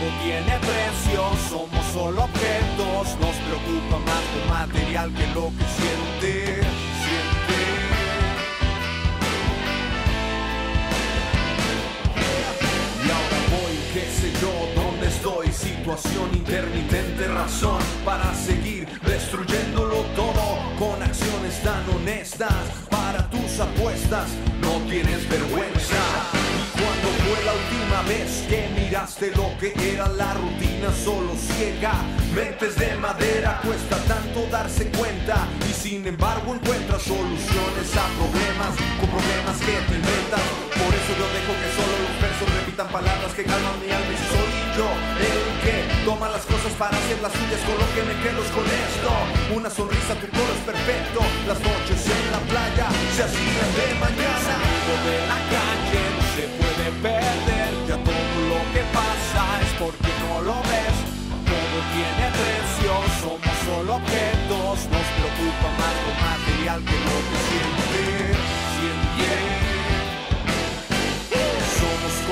Tiene precio, somos solo objetos. Nos preocupa más lo material que lo que siente. Siente. Y ahora voy, qué sé yo, dónde estoy. Situación intermitente, razón para seguir destruyéndolo todo con acciones tan honestas. Para tus apuestas, no tienes vergüenza. La última vez que miraste lo que era la rutina solo ciega? Mentes de madera, cuesta tanto darse cuenta. Y sin embargo encuentras soluciones a problemas, con problemas que te inventas. Por eso yo dejo que solo los versos repitan palabras que calman mi alma y soy yo el que toma las cosas para hacer las suyas con lo que me quedo con esto una sonrisa tu coro es perfecto las noches en la playa se hacían de mañana porque no lo ves todo tiene precio somos solo objetos. Nos preocupa más lo material que lo que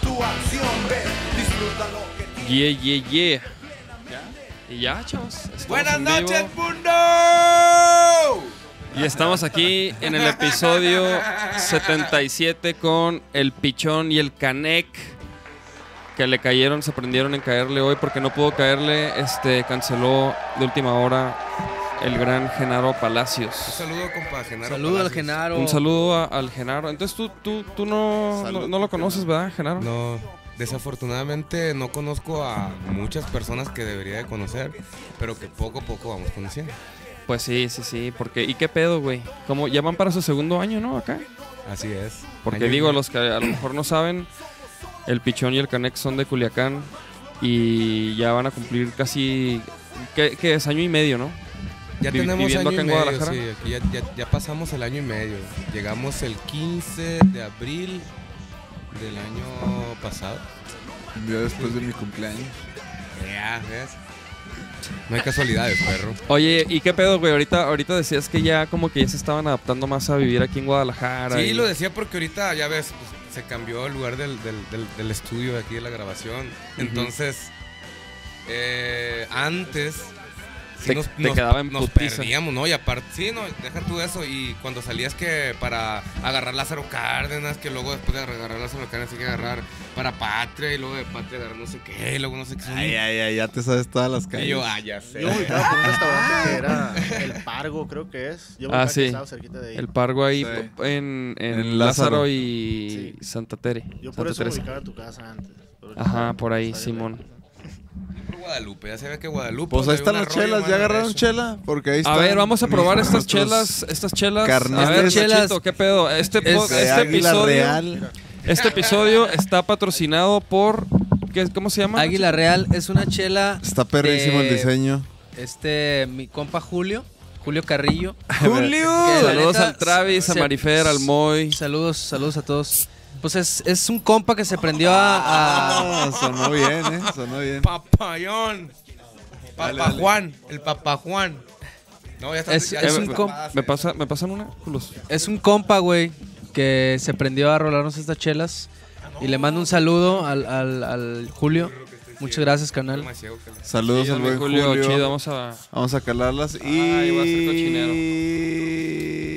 tu acción ves disfruta lo que Yeah, yeah, yeah. Y ya, chavos. Buenas noches, mundo. Y estamos aquí en el episodio 77 con el Pichón y el Canec. Que le cayeron, se prendieron en caerle hoy porque no pudo caerle. Este canceló de última hora el gran Genaro Palacios. Un saludo, compa Genaro. Saludo al. Genaro. Un saludo a- al Genaro. Entonces tú, tú, tú no, no, no lo conoces, ¿verdad, Genaro? No, desafortunadamente no conozco a muchas personas que debería de conocer, pero que poco a poco vamos conociendo. Pues sí, sí, sí. Porque, ¿y qué pedo, güey? Como ya van para su segundo año, ¿no? Acá. Así es. Porque Año- digo, los que a lo mejor no saben, el Pichón y el Canex son de Culiacán y ya van a cumplir casi, ¿qué, qué es? Año y medio, ¿no? Ya vi- tenemos viviendo año acá y en medio, Guadalajara. sí, aquí ya, ya- ya pasamos el año y medio. Llegamos el 15 de abril del año pasado. Un día después de mi cumpleaños. Ya, ¿ves? No hay casualidades, perro. Oye, ¿y qué pedo, güey? Ahorita, ahorita decías que ya como que ya se estaban adaptando más a vivir aquí en Guadalajara. Sí, y- lo decía porque ahorita, ya ves, pues, se cambió el lugar del, del- del- del estudio de aquí de la grabación. Entonces, eh, antes... sí Te- te quedaba en nos perdíamos, ¿no? Y aparte, sí, no, deja tú eso. Y cuando salías que para agarrar Lázaro Cárdenas, que luego después de agarrar Lázaro Cárdenas hay que agarrar para Patria, y luego de Patria agarrar no sé qué, y luego no sé qué. Ay, ay, ay, ya te sabes todas las y calles. yo, ah, ya sé. Yo ubicaba por un restaurante que era el Pargo, creo que es. Yo me Ah, sí. estaba cerquita de ahí. El Pargo ahí Sí. en, en En Lázaro, Lázaro. y Sí. Santa Tere. Yo por Santa eso ubicaba tu casa antes. Ajá, por ahí, Simón. Guadalupe, ya se ve que Guadalupe. Pues ahí están las chelas, ¿ya agarraron eso. chela? Porque ahí A están ver, vamos a probar estas chelas, estas chelas. carnales. a ver, Estas chelas- Chito, ¿qué pedo? Este, Es este Águila episodio, Real. este episodio está patrocinado por ¿qué, ¿cómo se llama? Águila Real es una chela. Está perrísimo el diseño. Este, mi compa Julio, Julio Carrillo. Julio. Saludos neta al Travis, a Marifer, al Moy. Saludos, saludos a todos. Pues es, es un compa que se prendió a. a- Ah, sonó bien, ¿eh? Sonó bien. Papayón. Papa Dale, dale. Juan. El Papa Juan. No, ya está. Es- ya es un base. ¿Me, pasa, ¿Me pasan una? Culos. es un compa, güey, que se prendió a rolarnos estas chelas. Y le mando un saludo al, al, al Julio. Muchas gracias, canal. Saludos Sí, al buen Julio, Julio. chido, vamos a... Vamos a calarlas y... Ay, voy a ser cochinero.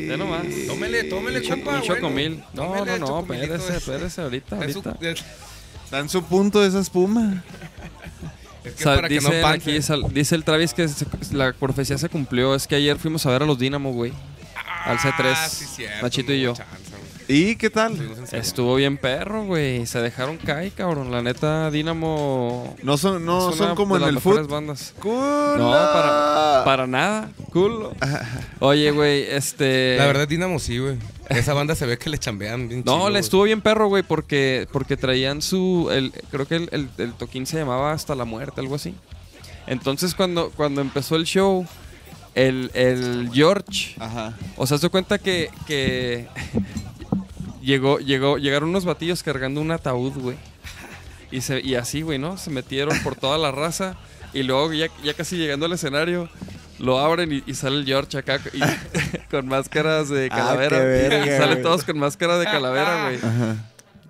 Ya nomás. Tómele, tómele, un compa, un bueno. chocomil. No, Tómele no, no, chocomilito espérese, ese. espérese, ahorita, Es su- ahorita. es- Está en su punto esa espuma. Es que Sa- para que no dicen panse. aquí, sal- dice el Travis que se- la profecía se cumplió. Es que ayer fuimos a ver a los Dynamo, güey. Al C3. Ah, sí, cierto, Nachito no y yo. chance. ¿Y qué tal? Estuvo bien perro, güey. Se dejaron caer, cabrón. La neta, Dynamo. No son, no son como de en las el foot. bandas. ¡Culo! No, para, para nada. Culo. Oye, güey, este. La verdad, Dinamo sí, güey. Esa banda se ve que le chambean bien No, chido, le estuvo bien perro, güey, porque, porque traían su. El, creo que el, el- el toquín se llamaba Hasta la Muerte, algo así. Entonces, cuando, cuando empezó el show, el, el George. Ajá. O sea, se cuenta que. que llegó, llegó, llegaron unos batillos cargando un ataúd, güey. Y, se, y así, güey, ¿no? Se metieron por toda la raza. Y luego, ya, ya casi llegando al escenario, lo abren y, y sale el George acá y- con máscaras de Ah, calavera. qué Y güey. todos con máscara de calavera, güey. Ajá.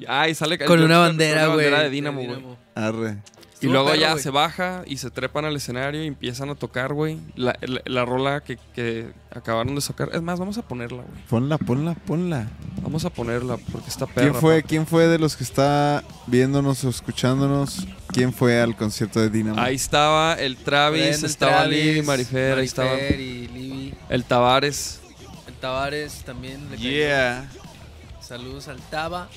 Ah, y sale Con George una bandera, con güey. una bandera de Dynamo, güey. Arre. Y luego perro, ya se baja y se trepan al escenario y empiezan a tocar, güey. La, la- la rola que, que acabaron de sacar. Es más, vamos a ponerla, güey. Ponla, ponla, ponla. Vamos a ponerla porque está perra. ¿Quién fue. ¿Quién fue de los que está viéndonos o escuchándonos? ¿Quién fue al concierto de Dinamo? Ahí estaba el Travis, el estaba Travis, Libby, Marifer, ahí estaba Marifer y Libby. el Tavares. El Tavares también. le cayó. Yeah. Saludos al Taba.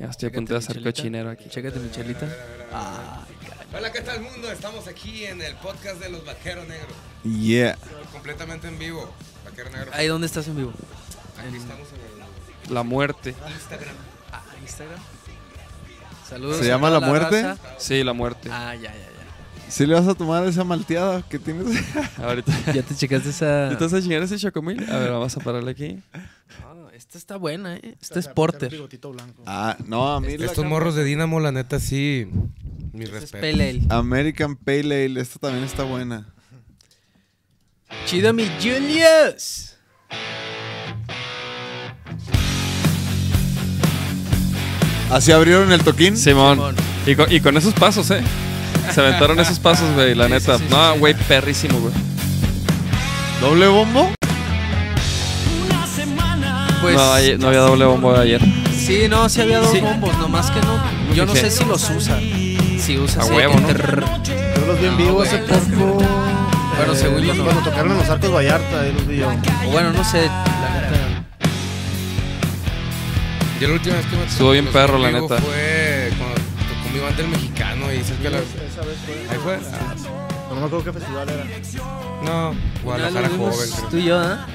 Ya estoy a punto de hacer cochinero aquí. Chécate mi chelita. Hola, ¿qué tal, mundo? Estamos aquí en el podcast de los Vaqueros Negros. Yeah. Completamente en vivo. Vaquero Negro. Ahí, ¿dónde estás en vivo? Aquí estamos en el La muerte. Instagram. Ah, Instagram. Saludos. ¿Se llama La Muerte? raza. Sí, la muerte. Ah, ya, ya, ya. ¿Sí le vas a tomar esa malteada que tienes? Ahorita. Ya te checaste esa. ¿Estás a chingar ese chocomil? A ver, vamos a pararle aquí. Esta está buena, ¿eh? Esta es Porter. ah, no, a mí Estos morros de Dinamo, la neta, sí. Mi Esta es respeto. Pale Ale. American Pale Ale, esta también está buena. Chido, mi Julius. ¿Así abrieron el toquín? Simón. Simón. Y con, y con esos pasos, ¿eh? Se aventaron esos pasos, güey, la Sí, neta. sí, sí, no, sí. güey, perrísimo, güey. ¿Doble bombo? Pues, no, ayer- no había doble bombo ayer. sí, no, sí había dos Sí. bombos, nomás que no. Yo no sé si los usa. Si usa A huevo, ¿no? Yo los vi en vivo hace poco. Bueno, según yo no. Cuando tocaron en los Arcos Vallarta, ahí los vi yo. O bueno, no sé, la neta. Yo la última vez que me Estuvo bien perro, la conmigo neta. Fue cuando tocó mi banda el mexicano y cerca de la... Esa vez fue. Ahí fue. No me acuerdo qué festival era. No, Guadalajara joven. creo. Tú y yo, ¿ah?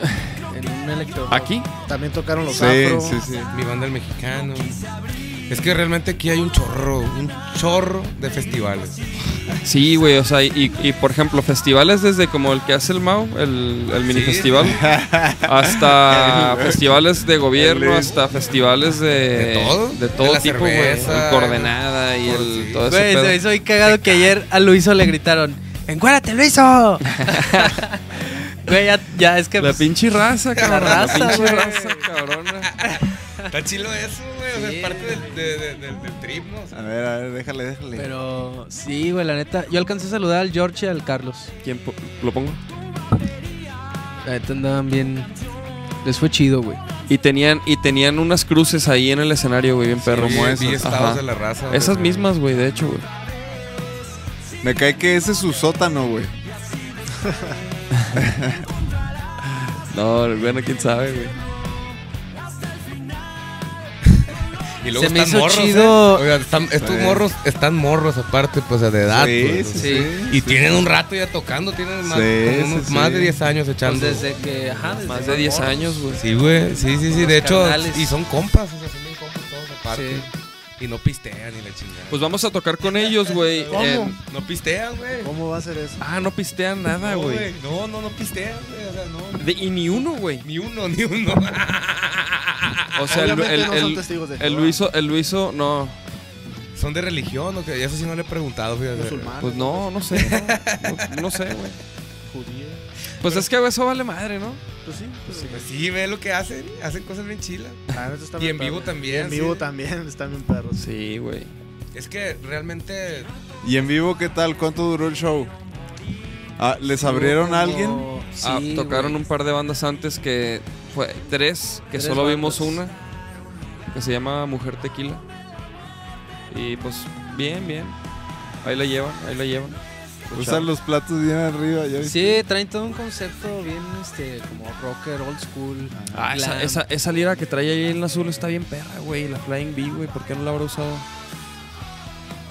En un electro. ¿Aquí? También tocaron los Sí, Afro. sí, sí. Mi banda el mexicano. Es que realmente aquí hay un chorro, un chorro de festivales. Sí, güey, o sea, y, y, por ejemplo, festivales desde como el que hace el Mau, el, el mini Sí. festival, hasta festivales de gobierno, hasta festivales de, ¿De todo? de tipo, güey. El coordenada y el sí. todo ese Güey, se pedo. me hizo muy cagado que ayer a Luiso le gritaron: ¡Encuérdate, Luiso! Güey, ya, ya es que. La pues, pinche raza, cabrón. La, raza, pinche güey. raza, cabrona. Está chilo eso, güey. O sea, Sí, es parte del, de- de- del- del trip, ¿no? O sea, A ver, a ver, déjale, déjale. Pero sí, güey, la neta. Yo alcancé a saludar al George y al Carlos. ¿Quién po- lo pongo? La neta andaban bien. Les fue chido, güey. Y tenían, y tenían unas cruces ahí en el escenario, güey, bien perro. vi- como esas. de la raza. güey. Esas mismas, güey, de hecho, güey. Me cae que ese es su sótano, güey. No, bueno, quién sabe, güey. Y luego Se me están hizo morros, chido- ¿eh? Oigan, están- estos Sí. morros están morros aparte, pues, de edad. sí, pues, sí, sí. sí. Y tienen un rato ya tocando, tienen más, unos sí, más sí. de 10 años Pues echando. desde que. Ajá, desde Más de 10 morros. años, güey. Sí, güey, sí, sí, sí. De hecho, carnales. y son compas, o sea, son bien compas todos aparte. Y no pistean ni la chingada. Pues vamos a tocar con ellos, güey. ¿Cómo? en- no pistean, güey. ¿Cómo va a ser eso? Ah, no pistean nada, güey. No, no, no pistean, güey. O sea, no. De- y ni uno, güey. Ni uno, ni uno. O sea, el, Obviamente el, no son el- de. Luiso, el Luiso, no. ¿Son de religión o qué? Eso sí no le he preguntado, fíjate. Musulmanes. Pues no, no sé. No, No- no sé, güey. Judíos. Pues es que eso vale madre, ¿no? Pues sí. Pues sí. Pues sí, ve lo que hacen. Hacen cosas bien chilas. Está Y bien en vivo también, Y en vivo sí. también están bien perros. Sí, güey. Es que realmente. ¿Y en vivo qué tal? ¿Cuánto duró el show? Ah, ¿Les abrieron a alguien? Ah, tocaron un par de bandas antes que fue tres, que Tres solo vimos una, que se llama Mujer Tequila. Y pues Bien, bien. Ahí la llevan, ahí la llevan. Usan los platos bien arriba. ¿ya viste? Sí, traen todo un concepto bien, este, como rocker, old school. Ah, esa, esa, esa lira que trae ahí en azul está bien perra, güey. La Flying V, güey. ¿Por qué no la habrá usado?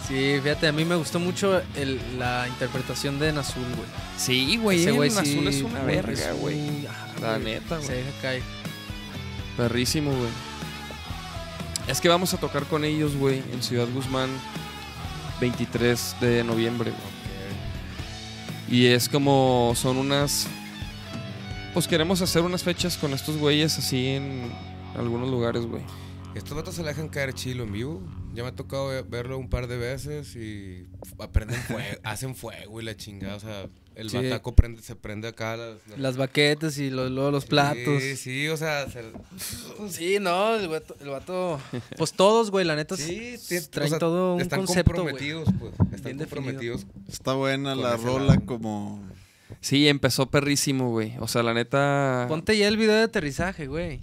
Sí, fíjate, a mí me gustó mucho el- la interpretación de Nazul, güey. Sí, güey. Ese güey azul sí, es una verga, güey. La güey, neta, Se güey. deja caer. Perrísimo, güey. Es que vamos a tocar con ellos, güey, en Ciudad Guzmán, 23 de noviembre, güey. Y es como, son unas... Pues queremos hacer unas fechas con estos güeyes así en algunos lugares, güey. Estos vatos se la dejan caer chilo en vivo. Ya me ha tocado ve- verlo un par de veces y aprenden fuego, hacen fuego y la chingada. O sea, el Sí. bataco prende, se prende acá. Las, las- Las baquetas y los, luego los platos. Sí, sí, o sea, se- Sí, no, el vato, el vato- Pues todos, güey, la neta. sí, traen o sea, todo un están concepto, güey. comprometidos, pues. Están Bien definido. comprometidos. Está buena la rola lado. como... Sí, empezó perrísimo, güey. O sea, la neta... Ponte ya el video de aterrizaje, güey.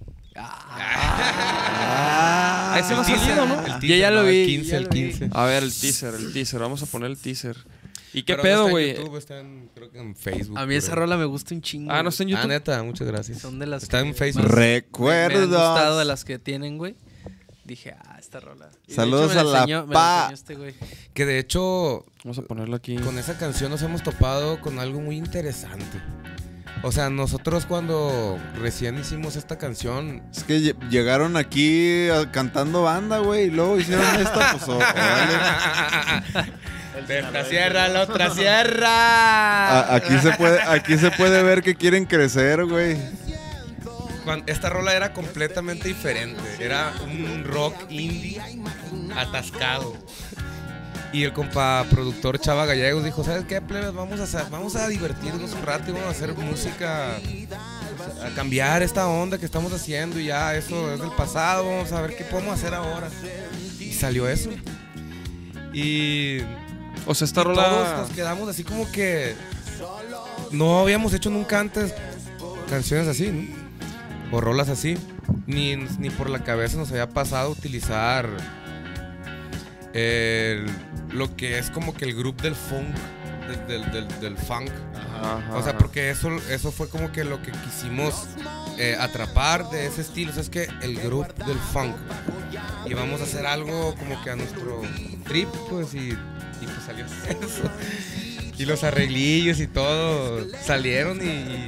Ah, ese no ha salido, ¿no? Yo ya lo vi, El 15, ya el lo vi. 15. A ver, el teaser, el teaser. Vamos a poner el teaser. ¿Y qué Pero no pedo, está en güey? YouTube, está en, creo que en Facebook. A mí esa rola me gusta un chingo. Ah, no está en Ah, YouTube. neta, muchas gracias. Son de las Está en Facebook. más- Recuerdos. Me, me han gustado de las que tienen, güey. Dije, ah, esta rola. Y Saludos hecho me a la enseñó- pa. este güey. Que de hecho, Vamos a ponerlo aquí. con esa canción nos hemos topado con algo muy interesante. O sea, nosotros cuando recién hicimos esta canción, Es que lle- llegaron aquí ah, cantando banda, güey, y luego hicieron esta, pues oh, órale. esta sierra, la otra sierra. A- aquí se puede, aquí se puede ver que quieren crecer, güey. Cuan- esta rola era completamente diferente. Era un rock indie atascado. Y el compa productor Chava Gallegos dijo, ¿sabes qué, plebes? Vamos a, hacer- vamos a divertirnos un rato y vamos a hacer música, a cambiar esta onda que estamos haciendo y ya eso es del pasado, vamos a ver qué podemos hacer ahora. Y salió eso. Y O sea, esta y todos rola... nos quedamos así como que no habíamos hecho nunca antes canciones así, ¿no? O rolas así. Ni, ni por la cabeza nos había pasado utilizar el- lo que es como que el grupo del funk, del, del- del- del funk. Ajá, O sea, porque eso, eso fue como que lo que quisimos eh, atrapar de ese estilo. O sea, es que el grupo del funk. Y vamos a hacer algo como que a nuestro trip, pues, y, salió eso. Y los arreglillos y todo salieron y,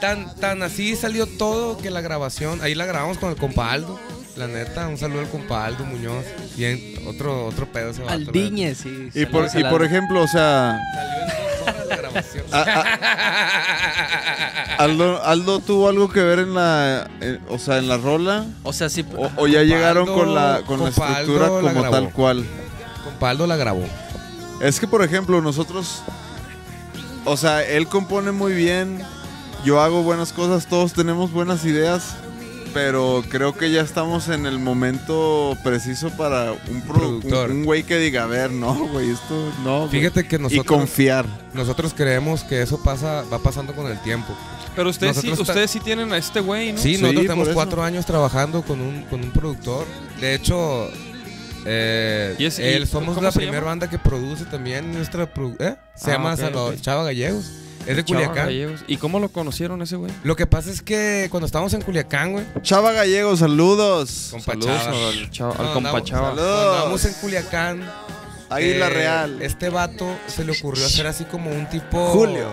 tan, tan así salió todo que la grabación, ahí la grabamos con el compa Aldo. La neta, un saludo al compa Aldo Muñoz. Bien, otro, otro pedo la neta. Aldiñe, sí. Y por, y al por ejemplo, o sea, Salió en dos horas la grabación. Aldo, Aldo tuvo algo que ver en la, o sea, en la rola, O sea, sí. o, o ya llegaron con la, con la compa estructura Aldo la como tal cual. La grabó. Es que, por ejemplo, nosotros, o sea, él compone muy bien, yo hago buenas cosas, todos tenemos buenas ideas, pero creo que ya estamos en el momento preciso para un produ- Productor. un güey que diga, a ver, no, güey, esto no. güey". Fíjate que y nosotros, confiar. nosotros creemos que eso pasa, va pasando con el tiempo. Pero ustedes sí, ustedes sí tienen a este güey, ¿no? Sí, Sí, nosotros por tenemos cuatro años trabajando con un, con un productor. De hecho, eh, ¿Y es- y él- somos la primera banda que produce también nuestra... produ- ¿eh? Se Ah, llama ok, Salvador ok. Chava Gallegos. Es de Chava Culiacán. Gallegos. ¿Y cómo lo conocieron ese güey? Lo que pasa es que cuando estábamos en Culiacán, güey, Chava Gallego, saludos. compa Saludos Chava. al, chava- al Cuando compa andamos- Chava. Saludos. Cuando andamos en Culiacán, Águila eh, Real. Este vato se le ocurrió hacer así como un tipo. Julio.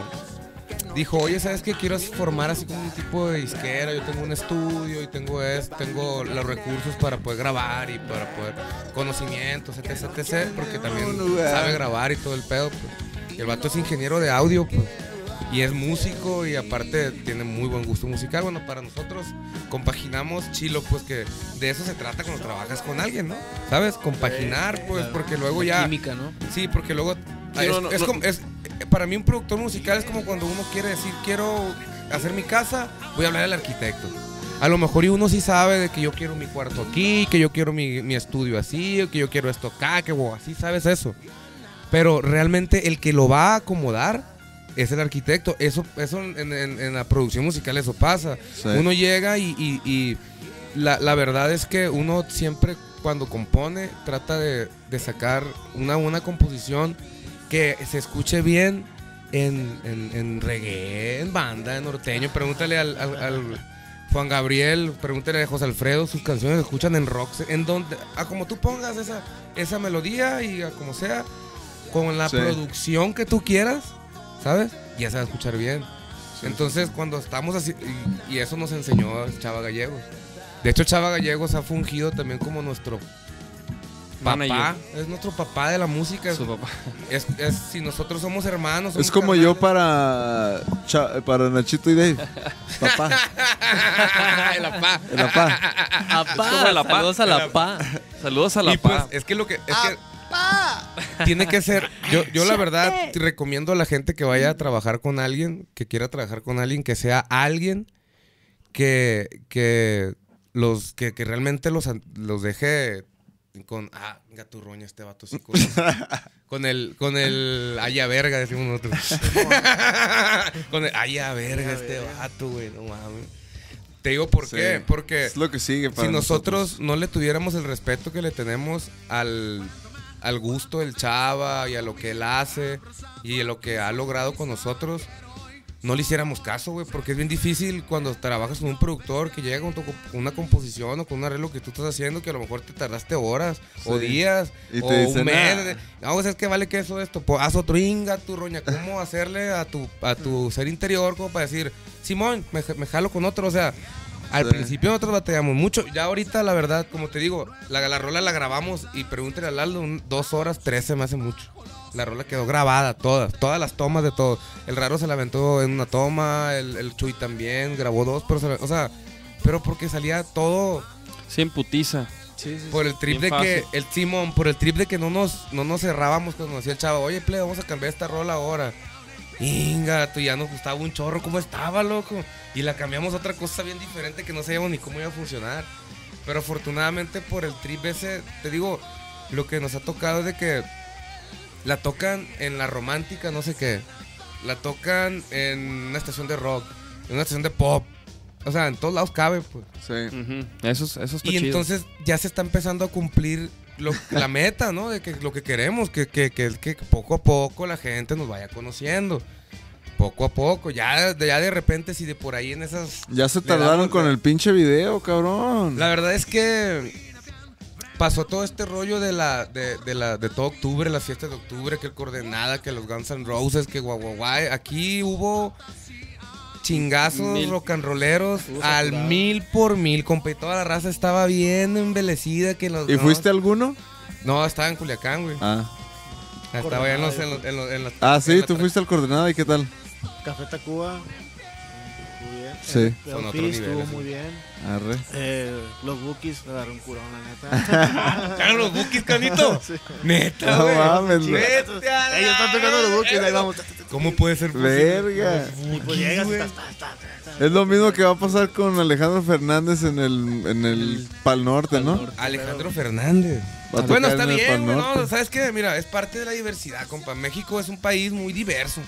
Dijo, oye, ¿sabes qué? Quiero formar así como un tipo de disquera. Yo tengo un estudio y tengo esto, tengo los recursos para poder grabar y para poder. conocimientos, etc, etc. Porque también sabe grabar y todo el pedo. Pues. Y el vato es ingeniero de audio, pues. Y es músico y aparte tiene muy buen gusto musical. Bueno, para nosotros compaginamos chilo, pues que de eso se trata cuando trabajas con alguien, ¿no? ¿Sabes? Compaginar, pues, porque luego ya. Química, ¿no? Sí, porque luego. Sí, es, no, no, es es- para mí, un productor musical es como cuando uno quiere decir, quiero hacer mi casa, voy a hablar al arquitecto. A lo mejor y uno sí sabe de que yo quiero mi cuarto aquí, que yo quiero mi, mi estudio así, o que yo quiero esto acá, que wow, así sabes eso. Pero realmente el que lo va a acomodar es el arquitecto. Eso, eso en, en- en la producción musical eso pasa. Sí. Uno llega y, y- y la, la verdad es que uno siempre cuando compone, trata de, de sacar una, una composición que se escuche bien en, en, en reggae, en banda, en norteño. Pregúntale al, al- al Juan Gabriel, pregúntale a José Alfredo, sus canciones se escuchan en rock, en donde, a como tú pongas esa, esa melodía y a como sea, con la Sí. producción que tú quieras, ¿sabes? Ya se va a escuchar bien. Entonces, cuando estamos así, y, y eso nos enseñó Chava Gallegos. De hecho, Chava Gallegos ha fungido también como nuestro papá. Es nuestro papá de la música. Su papá. Es, es- si nosotros somos hermanos. somos Es como yo para, Cha- para Nachito y Dave. Papá, El papá. el papá. Apá, como el apá. saludos a la pa. Saludos a la Y pues, pa. es que lo que. Es que tiene que ser. Yo, yo la verdad te recomiendo a la gente que vaya a trabajar con alguien, que quiera trabajar con alguien, que sea alguien que, que los que, que realmente los, los deje con. Ah, venga tu roña este vato sí, con, con el. Con el. Haya verga, decimos nosotros. con el. Haya verga este vato, güey. No mames. Te digo por Sí. qué. Porque Es lo que sigue para si nosotros, no le tuviéramos el respeto que le tenemos al, al gusto del chava y a lo que él hace y a lo que ha logrado con nosotros, no le hiciéramos caso, güey, porque es bien difícil cuando trabajas con un productor que llega con, tu- con una composición o con un arreglo que tú estás haciendo que a lo mejor te tardaste horas o Sí. días Y te o un mes. "Ah". No, pues es que vale que eso esto, pues haz otro inga, tu roña, cómo hacerle a tu, a tu ser interior como para decir, Simón, me, me jalo con otro, o sea, al Sí. principio nosotros batallamos mucho. Ya ahorita, la verdad, como te digo, la, la rola la grabamos y pregúntale al Aldo, un- dos horas, tres se me hace mucho. La rola quedó grabada, todas, todas las tomas de todo. El raro se la aventó en una toma, el, el Chuy también grabó dos, pero se la- o sea, pero porque salía todo Sí, en putiza. por el trip Bien de que, el Simón, por el trip de que no nos, no nos cerrábamos cuando nos decía el chavo, oye, plebe, vamos a cambiar esta rola ahora. Inga, tú ya nos gustaba un chorro, ¿cómo estaba, loco? Y la cambiamos a otra cosa bien diferente que no sabíamos ni cómo iba a funcionar. Pero afortunadamente por el trip ese, te digo, lo que nos ha tocado es de que la tocan en la romántica, no sé qué. La tocan en una estación de rock, en una estación de pop. O sea, en todos lados cabe, pues. Sí. Ujú. Eso, es- eso está Y chido. entonces ya se está empezando a cumplir lo- la meta, ¿no? De que lo que queremos, que, que, que, que poco a poco la gente nos vaya conociendo. Poco a poco, ya, de- ya de repente si de por ahí en esas... Ya se tardaron damos con el pinche video, cabrón. La verdad es que pasó todo este rollo de la de, de la de todo octubre, las fiestas de octubre, que el coordenada, que los Guns N' Roses, que guau guau guay. Aquí hubo chingazos Mil. rock and rolleros al mil por mil, compa, y toda la raza estaba bien embelecida que los ¿Y no- fuiste alguno? No, estaba en Culiacán, güey. Ah. Estaba en los, en los- en los- en Ah, en sí, tú fuiste al coordenado y qué tal. Café Tacuba. Sí. El Son otros Fizz estuvo muy bien. Arre. Eh, los Bookies me agarró un curón, la neta. ¿Eran los Bookies, canito? Sí. Neta, No güey. mames, güey. Vete a la Ellos están tocando los Bookies, ahí vamos. ¿Cómo puede ser posible? Verga. Y pues llegas y estás. Es lo mismo que va a pasar con Alejandro Fernández en el, en el Pal Norte, ¿no? Alejandro Fernández. Va a Bueno, tocar está en el bien, Pal güey, no, Norte. ¿sabes qué? Mira, es parte de la diversidad, compa. México es un país muy diverso.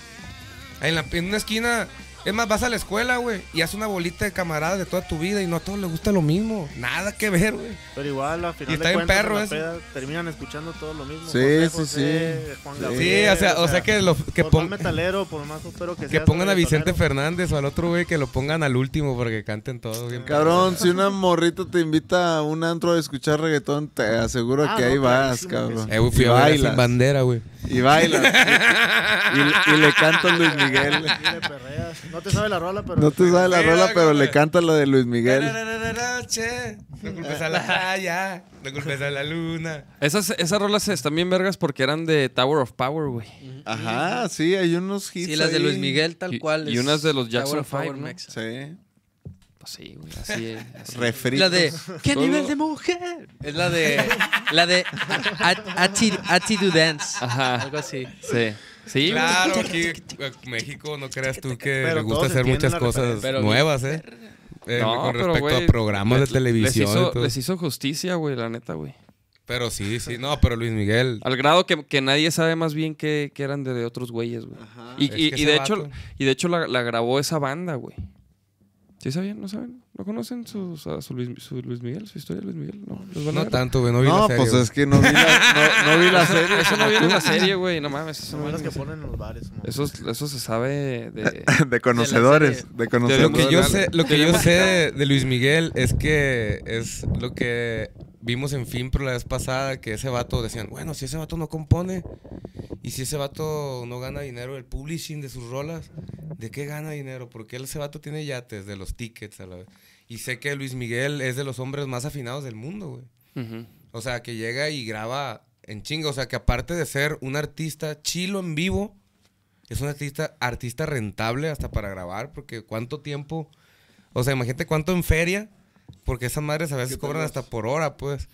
En, la- en una esquina, es más, vas a la escuela, güey, y haces una bolita de camaradas de toda tu vida y no a todos les gusta lo mismo. Nada que ver, güey. Pero igual, al final Y está de bien cuentas, perro en la eso. peda terminan escuchando todo lo mismo. Sí, José sí, José, sí. Juan. Gabriel, Sí, o sea, o sea que, lo, que, por pon- más metalero, por más pero que pongan a Vicente. Fernández o al otro güey que lo pongan al último porque canten todo bien. Cabrón, si una morrita te invita a un antro a escuchar reggaetón, te aseguro Ah, que no, ahí vas, cabrón. Eh, fui y a a Sin bandera, güey. Y bailas. y, y le cantas Luis Miguel. Y le perreas. No te sabe la rola, pero. No te sabe la rola, pero le canta la de Luis Miguel. Che, No culpes a la playa, no culpes a la luna. Esas, esas rolas están bien vergas porque eran de Tower of Power, güey. Ajá, sí, hay unos hits Sí, las de. Luis Miguel, tal Y- cual. y es unas de los Jackson Tower of Power Five, ¿no? Sí. Pues sí, güey, así, así. Refritos. La de ¿Qué Todo- nivel de mujer? Es la de la de Atti- Attitude Dance. Ajá. Algo así. Sí. Sí. Claro, aquí en México no creas tú que Pero le gusta hacer muchas cosas. Pero nuevas, ¿eh? Eh, No, con pero, respecto a programas de televisión. Les y hizo, todo. les hizo justicia, güey, la neta, güey. Pero sí, sí, no, pero Luis Miguel. Al grado que, que nadie sabe más bien que, que eran de, de otros güeyes, güey. Y, y- de hecho, y de hecho la, la grabó esa banda, güey. ¿Sí sabían? ¿No saben? ¿No conocen sus- a su Luis, su Luis Miguel, su historia de Luis Miguel? No, ¿los van a No tanto, güey, no vi No, la serie, pues güey. es que no vi la, no, no vi la serie. Eso no viene en la serie, güey. No mames, eso no las en que ponen en los bares. ¿no? Eso, es- eso se sabe de... De conocedores. De Lo conocedores. que yo sé, lo que yo sé de, de Luis Miguel es que es lo que vimos en Finpro la vez pasada, que ese vato decían, bueno, si ese vato no compone y si ese vato no gana dinero del publishing de sus rolas, ¿de qué gana dinero? Porque ese vato tiene yates de los tickets a la vez. Y sé que Luis Miguel es de los hombres más afinados del mundo, güey. O sea, que llega y graba en chinga. O sea, que aparte de ser un artista chilo en vivo, es un artista, artista rentable hasta para grabar. Porque cuánto tiempo. O sea, imagínate cuánto en feria. Porque esas madres a veces cobran hasta por hora, pues.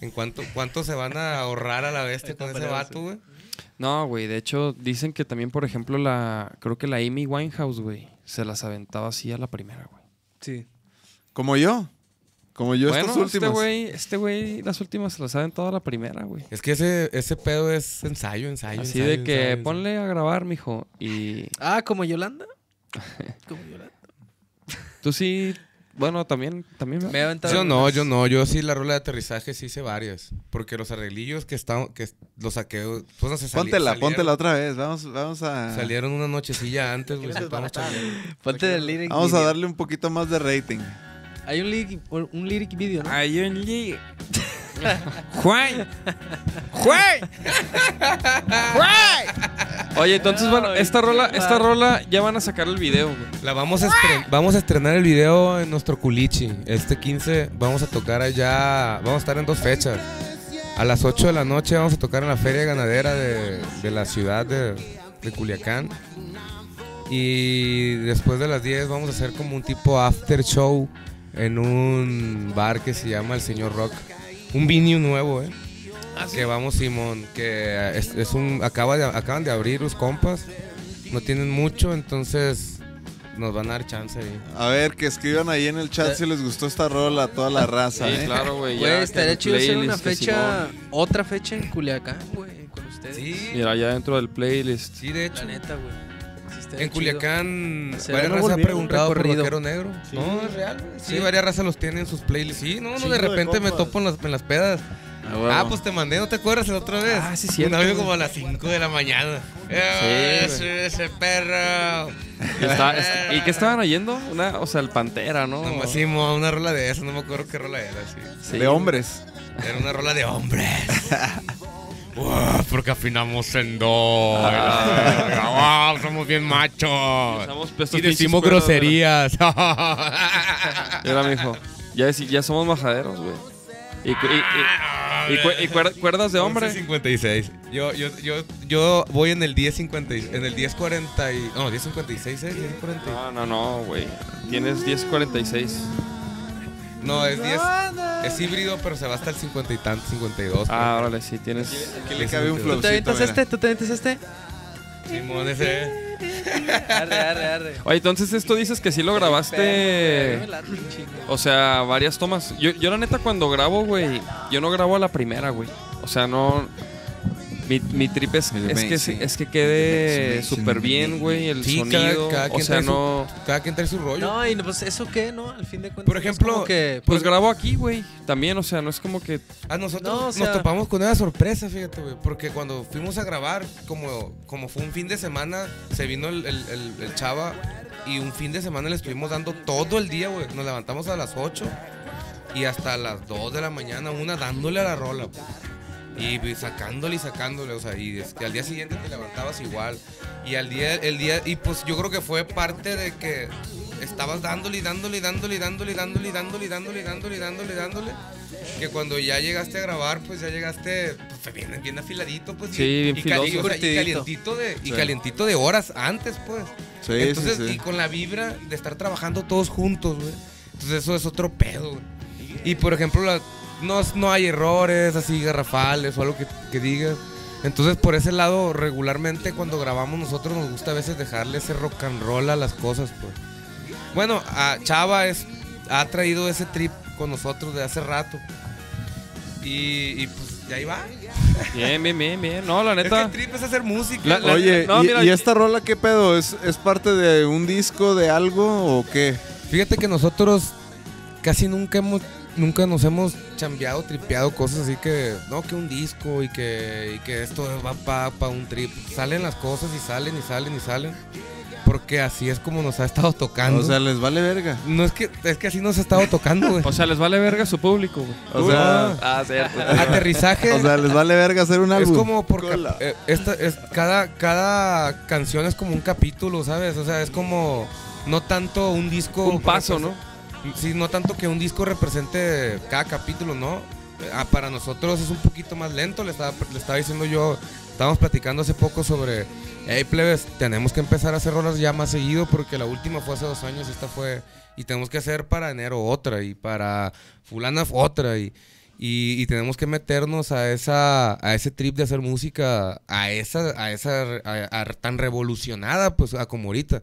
En cuánto, cuánto se van a ahorrar a la bestia con ese vato, güey. No, güey, de hecho dicen que también, por ejemplo, la... Creo que la Amy Winehouse, güey, se las aventaba así a la primera, güey. Sí. Como yo. Como yo bueno, estas este últimas. güey, este güey, las últimas se las ha aventado a la primera, güey. Es que ese, ese pedo es ensayo, ensayo. Así ensayo, de que ensayo, ensayo. ponle a grabar, mijo. Y Ah, como Yolanda. Como Yolanda. tú sí, bueno, también, también. Me he aventado Yo no, yo no, yo sí la rola de aterrizaje sí hice varias. Porque los arreglillos que están, que los saqué, pues no se sali- Póntela, salieron- póntela otra vez. Vamos, vamos a. Salieron una nochecilla antes, güey. Ponte del lyric Vamos a darle un poquito más de rating. Hay un lyric, un lyric video, ¿no? Hay un li- Juan. Juan. Oye, entonces, bueno, esta rola, esta rola ya van a sacar el video, güey. La vamos a, estren- vamos a estrenar el video en nuestro culichi. Este 15 vamos a tocar allá. Vamos a estar en dos fechas. A las 8 de la noche vamos a tocar en la feria ganadera de, de la ciudad de, de Culiacán. Y después de las 10 vamos a hacer como un tipo after show en un bar que se llama El Señor Rock. Un venue nuevo, ¿eh? Que vamos, Simón, que es, es un acaba de, acaban de abrir los compas. No tienen mucho, entonces nos van a dar chance ahí. A ver, que escriban ahí en el chat si les gustó esta rola a toda la raza. Sí, ¿eh? claro, güey. Güey, estaría chido hacer una fecha, otra fecha en Culiacán, güey, con ustedes. Sí, Mira, ya dentro del playlist. sí, de La hecho. neta, güey. En chido. Culiacán, varias razas han preguntado un por. Vaquero Negro. Sí. No, es real. güey. Sí, Sí. varias razas los tienen en sus playlists. Sí, no, no, de de repente me topo en las, en las pedas. Ah, pues te mandé, ¿no te acuerdas la otra vez? Ah, sí, Un cierto, audio güey. como a las 5 de la mañana. Eh, güey. ese, ese perro. Y, está- es- ¿y qué estaban oyendo? Una, o sea, el Pantera, ¿no? Nomás hicimos una rola de eso, no me acuerdo qué rola era, sí. Sí. De hombres. Era una rola de hombres. Wow, porque afinamos en do. Wow, somos bien machos. Y decimos groserías. Mira, mijo. Ya, ya somos majaderos, güey. Y, cu- y- y- y cu- y cuer- cuerdas de hombre. 56. Yo, yo, yo, yo voy en el 1050, y- en el 1040 y, no, 1056, ¿eh? 1040. No, no, no, güey. Tienes 1046. No, es 10, es híbrido, pero se va hasta el 50 y tanto, 52. Ah, órale, sí, tienes. Aquí le cabe un ¿Tú ¿Tú flowcito. te avientas mira. este? ¿Tú te avientas este? Simón, ese. Arre, arre, arre. Oye, entonces esto dices que sí lo grabaste. O sea, varias tomas. Yo, yo la neta cuando grabo, güey, yo no grabo a la primera, güey. O sea, no... Mi, mi trip es, es, que, se- es que quede súper bien, güey, el Sí, cada- sonido. cada o quien sea, trae su- no... Cada quien trae su rollo. No, y no, pues eso qué, ¿no? Al fin de cuentas. Por ejemplo, como que. Pues grabo aquí, güey. También, o sea, no es como que... A nosotros No, o sea- nos topamos con una sorpresa, fíjate, güey. Porque cuando fuimos a grabar, como, como fue un fin de semana, se vino el, el- el- el chava y un fin de semana le estuvimos dando todo el día, güey. Nos levantamos a las 8 y hasta las 2 de la mañana, una dándole a la rola, güey. Y pues, sacándole y sacándole, o sea, y es que al día siguiente te levantabas igual. Y al día, el día, y pues yo creo que fue parte de que estabas dándole y dándole y dándole y dándole y dándole y dándole y dándole y dándole y dándole y dándole. Que cuando ya llegaste a grabar, pues ya llegaste pues, bien, bien afiladito, pues. y- Sí, bien y, filoso. o sea, y calientito de, y Sí. calientito de horas antes, pues. Sí, Entonces, sí, sí. y con la vibra de estar trabajando todos juntos, güey. Entonces eso es otro pedo, güey. Y por ejemplo, la- no, no hay errores así garrafales o algo que, que digas. Entonces por ese lado, regularmente cuando grabamos nosotros nos gusta a veces dejarle ese rock and roll a las cosas, pues. Bueno, a Chava es, ha traído ese trip con nosotros de hace rato. Y, y, pues, y ahí va. Bien, bien, bien, bien. No, la Es que neta... el trip es hacer música. La- la- Oye, no, ¿y, mira, y esta rola qué pedo? ¿Es, ¿Es parte de un disco de algo o qué? Fíjate que nosotros casi nunca hemos nunca nos hemos chambeado, tripeado cosas así que no que un disco y que, y que esto va para un trip. Salen las cosas y salen y salen y salen. Porque así es como nos ha estado tocando. O sea, les vale verga. no es que es que así nos ha estado tocando, güey. O sea, les vale verga su público, güey. O sea, Ah, cierto. Aterrizaje o sea, les vale verga hacer un es álbum. como porque Cola. eh, esta es cada cada canción es como un capítulo, ¿sabes? O sea, es como no tanto un disco Un paso, ¿no? Sí, no tanto que un disco represente cada capítulo, ¿no? Ah, para nosotros es un poquito más lento, le estaba, le estaba diciendo yo, estábamos platicando hace poco sobre, hey plebes, tenemos que empezar a hacer rolas ya más seguido porque la última fue hace dos años, esta fue, y tenemos que hacer para enero otra, y para fulana otra, y, y, y tenemos que meternos a esa a ese trip de hacer música, a esa, a esa a- a tan revolucionada, pues, a como ahorita.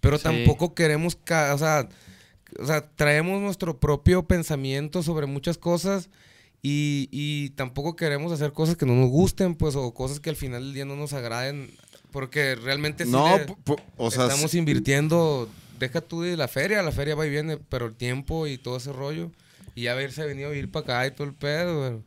Pero Sí. tampoco queremos, o sea, o sea, traemos nuestro propio pensamiento sobre muchas cosas y, y tampoco queremos hacer cosas que no nos gusten, pues, o cosas que al final del día no nos agraden, porque realmente sí No, le- pu- o sea, estamos sí- invirtiendo, deja tú de la feria, la feria va y viene, pero el tiempo y todo ese rollo, y ya haberse venido a vivir para acá y todo el pedo, pero,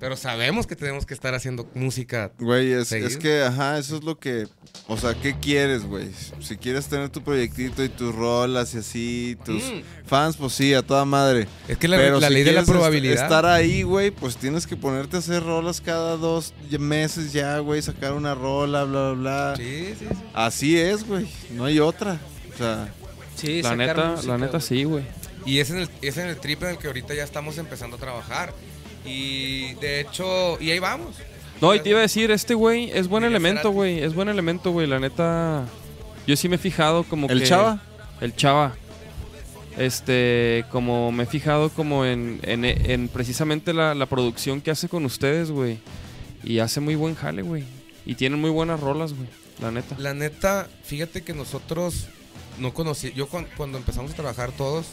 pero sabemos que tenemos que estar haciendo música. Güey, es, es que, ajá, eso es lo que. O sea, ¿qué quieres, güey? Si quieres tener tu proyectito y tus rolas y así, tus Mm. fans, pues sí, a toda madre. Es que la, Pero la si ley de la est- probabilidad. Estar ahí, güey, pues tienes que ponerte a hacer rolas cada dos meses ya, güey, sacar una rola, bla, bla, bla. Sí, sí, sí. Así es, güey. No hay otra. O sea, Sí, La neta, música, la neta sí, güey. Y es en, el, es en el trip en el que ahorita ya estamos empezando a trabajar. Y de hecho, y ahí vamos. No, y te iba a decir, este güey es buen elemento, güey. Es buen elemento, güey. La neta. Yo sí me he fijado como ¿el que. chava? El chava. Este, como me he fijado como en, en, en precisamente la, la producción que hace con ustedes, güey. Y hace muy buen jale, güey. Y tienen muy buenas rolas, güey. La neta. La neta, fíjate que nosotros no conocí. Yo cuan- cuando empezamos a trabajar todos,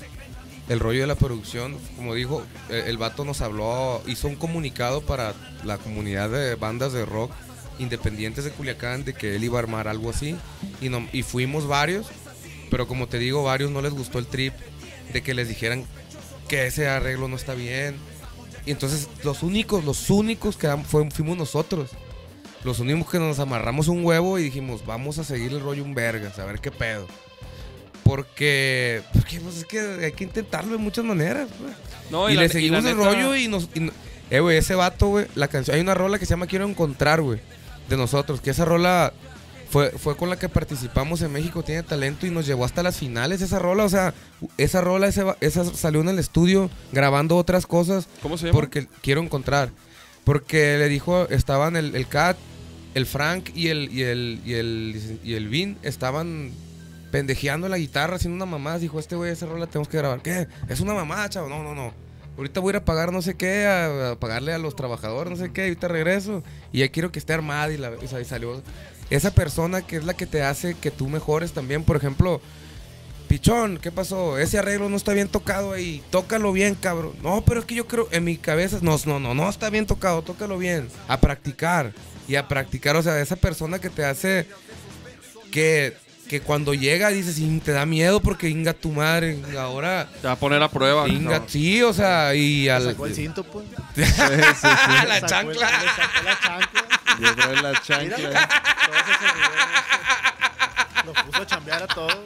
el rollo de la producción, como dijo, el, el vato nos habló, hizo un comunicado para la comunidad de bandas de rock independientes de Culiacán de que él iba a armar algo así. Y, no, y fuimos varios, pero como te digo, varios no les gustó el trip de que les dijeran que ese arreglo no está bien. Y entonces los únicos, los únicos que fuimos nosotros. Los únicos que nos amarramos un huevo y dijimos, vamos a seguir el rollo un vergas, a ver qué pedo. Porque, porque pues, es que hay que intentarlo de muchas maneras. güey. No, y, la- le seguimos el neta- rollo y nos... y no- eh, güey, ese vato, güey, la canción... Hay una rola que se llama Quiero Encontrar, güey, de nosotros. Que esa rola fue, fue con la que participamos en México, tiene talento y nos llevó hasta las finales esa rola. O sea, esa rola, ese esa salió en el estudio grabando otras cosas. ¿Cómo se llama? Porque quiero encontrar. Porque le dijo, estaban el, el Cat, el Frank y el, y el, y el, y el Vin, estaban pendejeando la guitarra, haciendo una mamada. Dijo, este güey, esa rola tenemos que grabar. ¿Qué? Es una mamada, chavo. No, no, no. Ahorita voy a ir a pagar no sé qué, a, pagarle a los trabajadores, no sé qué, ahorita regreso. Y ya quiero que esté armada y, la, y sa- y salió. Esa persona que es la que te hace que tú mejores también. Por ejemplo, Pichón, ¿qué pasó? Ese arreglo no está bien tocado ahí. Tócalo bien, cabrón. No, pero es que yo creo, en mi cabeza, no, no, no, no está bien tocado, tócalo bien. A practicar. Y a practicar, o sea, esa persona que te hace que, que cuando llega dices, "Ing, te da miedo porque inga tu madre, ahora. Te va a poner a prueba. Inga, ¿no? sí, o sea, y al. Sacó el cinto, pues. Sí, sí, sí. la Sacó el- chancla. le sacó la chancla. Yo la Mira, chancla. Los puso a chambear a todos.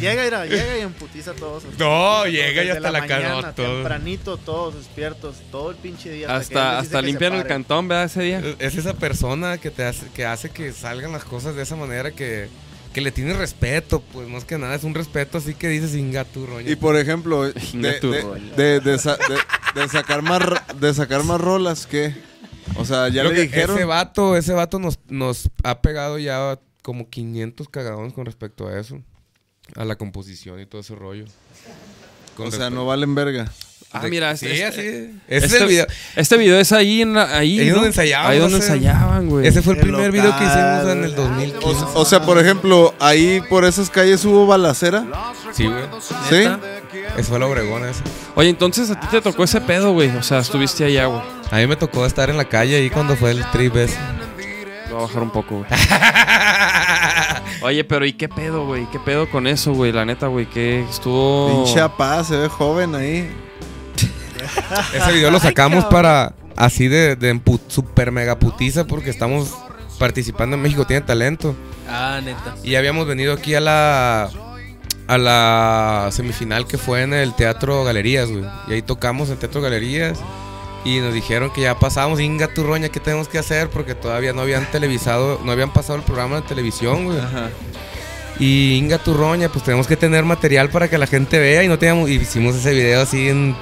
Llega, mira, llega y emputiza a todos. No, llega y hasta la cara, todo. Tempranito, todos despiertos, todo el pinche día. Hasta, hasta se limpian el cantón, ¿verdad? Ese día. Es esa persona que te hace que hace que salgan las cosas de esa manera que, que le tiene respeto, pues más que nada es un respeto así que dices inga tu roña. Y por ejemplo, de, tu de- de- de sa- de- de sacar más de sacar más rolas, ¿qué? O sea, ya Creo le que dijeron. Ese vato, ese vato nos, nos ha pegado ya como 500 cagadones con respecto a eso. A la composición y todo ese rollo. Con O sea, no valen verga. Ah, de- mira, sí, este- este- Ese es este- el video. Este video es ahí, en la- ahí, Ahí ¿no? donde ensayábamos Ahí donde ensayaban, güey. Ese fue el El primer video que hicimos en el O, 2015. o sea, por ejemplo, ahí por esas calles hubo balacera. Sí, güey. ¿Sí? Esa fue la Obregón esa. Oye, entonces a ti te tocó ese pedo, güey. O sea, estuviste allá, güey. A mí me tocó estar en la calle ahí cuando fue el trip ese. Lo voy a bajar un poco, güey. Oye, pero ¿y qué pedo, güey? ¿Qué pedo con eso, güey? La neta, güey, que estuvo... Pinche apá, se ve joven ahí. Ese video lo sacamos para así de, de super mega putiza porque estamos participando en México Tiene Talento. Ah, neta. Y habíamos venido aquí a la a la semifinal que fue en el Teatro Galerías, güey. Y ahí tocamos en Teatro Galerías y nos dijeron que ya pasábamos, Inga Turroña, ¿qué tenemos que hacer? Porque todavía no habían televisado, no habían pasado el programa de televisión, güey. Ajá. Y Inga Turroña, pues tenemos que tener material para que la gente vea y no teníamos y hicimos ese video así en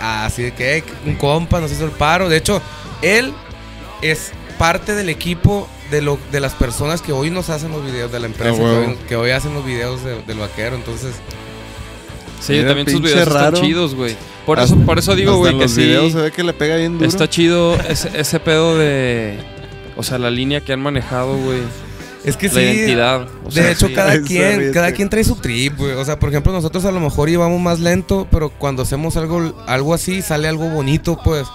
así de que un compa nos hizo el paro. De hecho, él es parte del equipo de lo de las personas que hoy nos hacen los videos de la empresa, que, hoy, que hoy hacen los videos de- del vaquero, entonces Sí, Mira, también sus videos raro. están chidos, güey. Por eso, por eso digo, güey, que sí... se ve que le pega bien duro. Está chido ese, ese pedo de... O sea, la línea que han manejado, güey. Es que La sí identidad. o De sea, hecho, sí. cada quien, cada quien trae su trip, güey. O sea, por ejemplo, nosotros a lo mejor íbamos más lento, pero cuando hacemos algo, algo así, sale algo bonito, pues.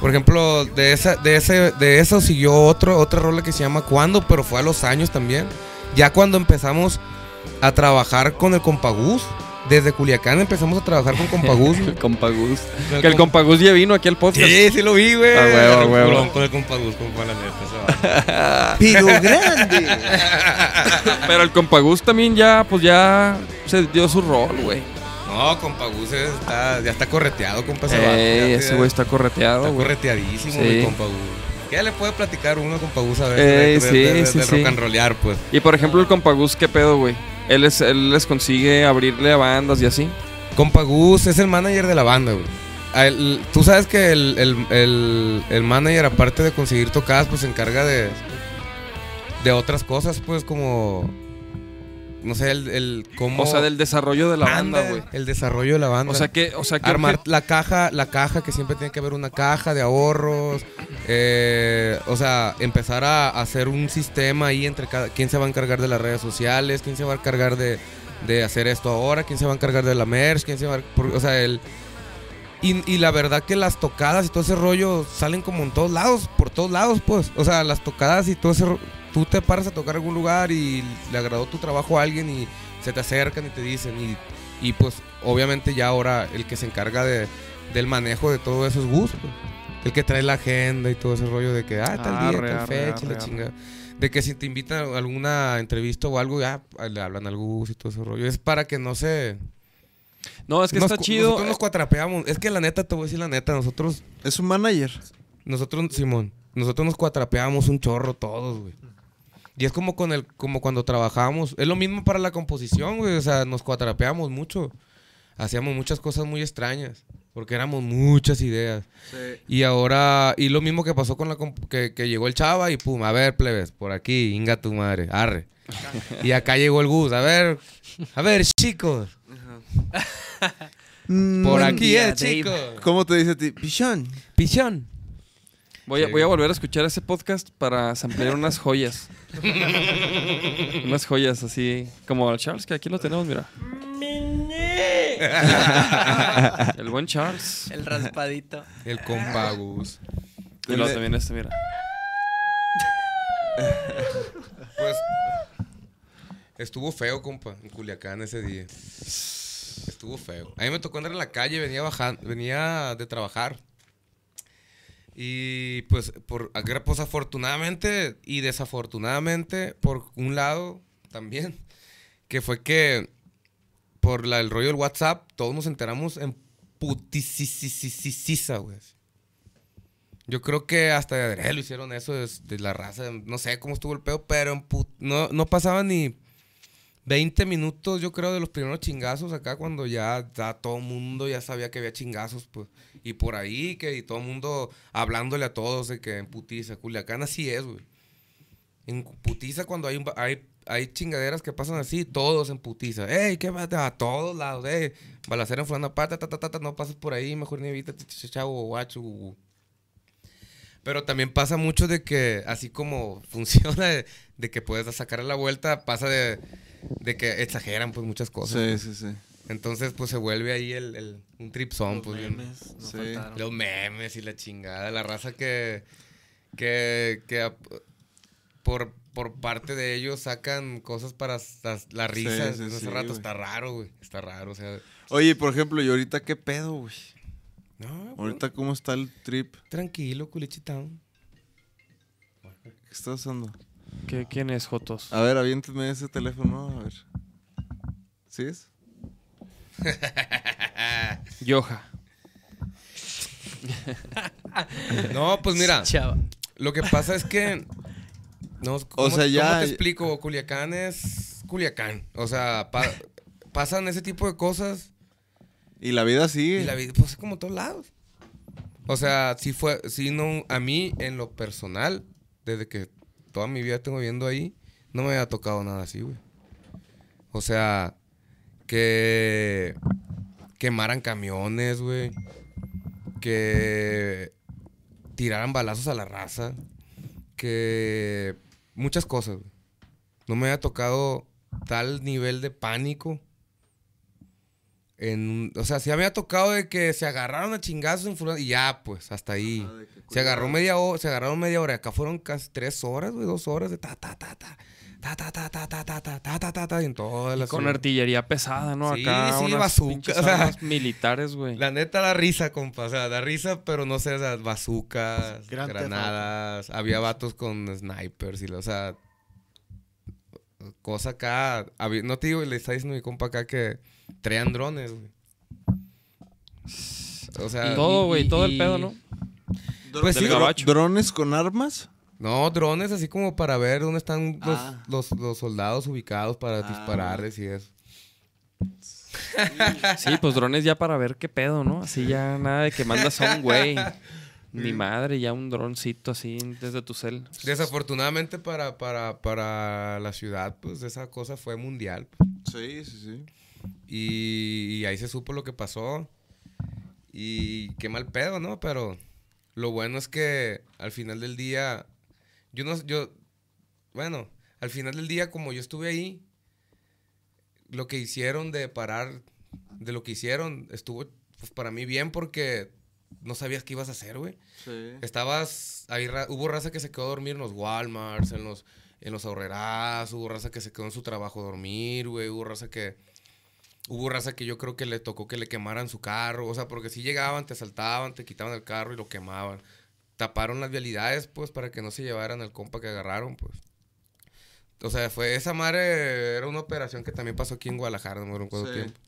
Por ejemplo, de esa, de ese, de eso siguió otro, otra rola que se llama Cuando, pero fue a los años también. Ya cuando empezamos a trabajar con el Compagús, desde Culiacán empezamos a trabajar con Compagús. El Compagús. güey. Que el Compagús ya vino aquí al podcast. Sí, sí lo vi, güey. A huevo, a huevo. Con el Compagús, compa, la neta. Pero grande. Pero el Compagús también ya, pues ya se dio su rol, güey. No, Compagús está, ya está correteado, compa. Ey, ese güey está correteado, Está güey. correteadísimo, Sí. mi compa Gus. ¿Qué le puede platicar uno con Gus a ver? Ey, de, de- sí, de- de- sí, de sí. rock and rollear, pues. Y por ejemplo, el Compagús, ¿qué pedo, güey? Él, es, él les consigue abrirle a bandas y así. Compa Gus es el manager de la banda, güey. Él- Tú sabes que el, el- el- el manager, aparte de conseguir tocadas, pues se encarga de, de otras cosas, pues como, no sé, el, el cómo... O sea, del desarrollo de la banda, Anda, güey. El desarrollo de la banda. O sea que, o sea que armar la caja, la caja que siempre tiene que haber una caja de ahorros, eh, o sea, empezar a hacer un sistema ahí entre cada, quién se va a encargar de las redes sociales, quién se va a encargar de, de hacer esto ahora, quién se va a encargar de la merch, quién se va a, o sea, el y, y la verdad que las tocadas y todo ese rollo salen como en todos lados, por todos lados, pues. O sea, las tocadas y todo ese ro- Tú te paras a tocar algún lugar y le agradó tu trabajo a alguien y se te acercan y te dicen. Y, y pues, obviamente, ya ahora el que se encarga de, del manejo de todo eso es Gus, pues. El que trae la agenda y todo ese rollo de que, ah, tal día, Arre, tal fecha, y la arre, chingada. De que si te invitan a alguna entrevista o algo, ya le hablan al Gus y todo ese rollo. Es para que no se. No, es que nos está chido. Nosotros nos cuatrapeamos. Es que la neta, te voy a decir la neta, nosotros Es un manager. nosotros, Simón, nosotros nos cuatrapeábamos un chorro todos, güey. Y es como con el, como cuando trabajábamos. Es lo mismo para la composición, güey. O sea, nos cuatrapeábamos mucho. Hacíamos muchas cosas muy extrañas. Porque éramos muchas ideas. Y ahora, y lo mismo que pasó con la que, que llegó el chava y pum, a ver, plebes, por aquí, inga tu madre, arre. y acá llegó el Gus, a ver, a ver, chicos, por aquí día, es, chicos. ¿Cómo te dice a ti? Pichón. Pichón. Voy a, voy a volver a escuchar ese podcast para samplear unas joyas. unas joyas así, como el Charles, que aquí lo tenemos, mira. el buen Charles. El raspadito. El compa Gus. Y luego también este, mira. Pues estuvo feo, compa, en Culiacán ese día. Estuvo feo. A mí me tocó andar en la calle, venía bajando, venía de trabajar. Y pues, por, pues afortunadamente y desafortunadamente, por un lado también, que fue que por la, el rollo del WhatsApp, todos nos enteramos en putisisisisisa, güey. Yo creo que hasta de lo hicieron eso de, la raza. No sé cómo estuvo el pedo, pero en no, no pasaba ni 20 minutos, yo creo, de los primeros chingazos acá cuando ya, ya todo el mundo ya sabía que había chingazos, pues. Y por ahí, que y todo el mundo hablándole a todos de que en putiza, Culiacán así es, güey. En putiza cuando hay, hay, hay chingaderas que pasan así, todos en putiza. ¡Ey, qué va! A todos lados, ¡ey! Balacera en fulana pata, ta, ta, ta, ta, no pases por ahí, mejor ni ch- chavo, guacho, gu, gu. Pero también pasa mucho de que, así como funciona, de, de que puedes sacar la vuelta, pasa de, de que exageran pues muchas cosas. Sí, sí, sí. Entonces, pues se vuelve ahí el, el- un tripsón, Los pues. bien- memes, no Sí. Los memes y la chingada, la raza que. que. que por, por parte de ellos sacan cosas para las- la risa. sí, en ese sí, rato está raro, güey. Está raro, o sea. Oye, por ejemplo, ¿y ahorita qué pedo, güey? No, pues, Ahorita, ¿cómo está el trip? tranquilo, culichitán. ¿Qué estás haciendo? ¿Qué- ¿Quién es Jotos? A ver, aviéntame ese teléfono, a ver. ¿Sí es? Yoja. No, pues mira, Chava. lo que pasa es que. No, ¿cómo, sea, ya- ¿Cómo te explico? Culiacán es Culiacán. O sea, pa- pasan ese tipo de cosas Y la vida sigue. y la vida, pues, es como todos lados. O sea, si fue, si no, a mí en lo personal, desde que toda mi vida tengo viviendo ahí, no me había tocado nada así, güey. O sea, que quemaran camiones, güey. Que tiraran balazos a la raza. Que muchas cosas, güey. No me había tocado tal nivel de pánico. En, o sea, sí había tocado de que se agarraron a chingazos en fulano y ya, pues, hasta ahí. se agarró media hora, se agarraron media hora. Acá fueron casi tres horas, güey, dos horas de ta, ta, ta, ta. Ta, ta, ta, ta, ta, ta, ta, ta, ta, ta, ta, y en todas las... Con artillería pesada, ¿no? Sí, Acá sí, unas bazooka, o sea, militares, güey. La neta da risa, compa. O sea, da risa, pero no sé, sea, bazucas, granadas. Había vatos con snipers y, lo- o sea, cosa acá. había- no te digo, le está diciendo mi compa acá que traían drones, güey. O sea, todo, güey, y- todo y- el pedo, ¿no? pues sí. ¿Drones con armas? no, drones así como para ver dónde están los, Ah. los, los soldados ubicados para Ah. dispararles y eso. Sí, pues drones ya para ver qué pedo, ¿no? Así ya nada de que mandas a un güey. Ni madre, ya un droncito así desde tu cel. Desafortunadamente para, para, para la ciudad, pues esa cosa fue mundial. Sí, sí, sí. Y, y ahí se supo lo que pasó. Y qué mal pedo, ¿no? Pero lo bueno es que al final del día, yo no, yo, bueno, al final del día como yo estuve ahí, lo que hicieron de parar, de lo que hicieron, estuvo pues, para mí bien porque no sabías qué ibas a hacer, güey. Sí. Estabas, ahí ra- hubo raza que se quedó a dormir en los Walmarts, en los, en los ahorreras, hubo raza que se quedó en su trabajo a dormir, güey, hubo raza que, hubo raza que yo creo que le tocó que le quemaran su carro, o sea, porque si llegaban, te asaltaban, te quitaban el carro y lo quemaban. Taparon las vialidades, pues, para que no se llevaran al compa que agarraron, pues. O sea, fue, esa madre era una operación que también pasó aquí en Guadalajara, no me acuerdo cuánto Sí. tiempo.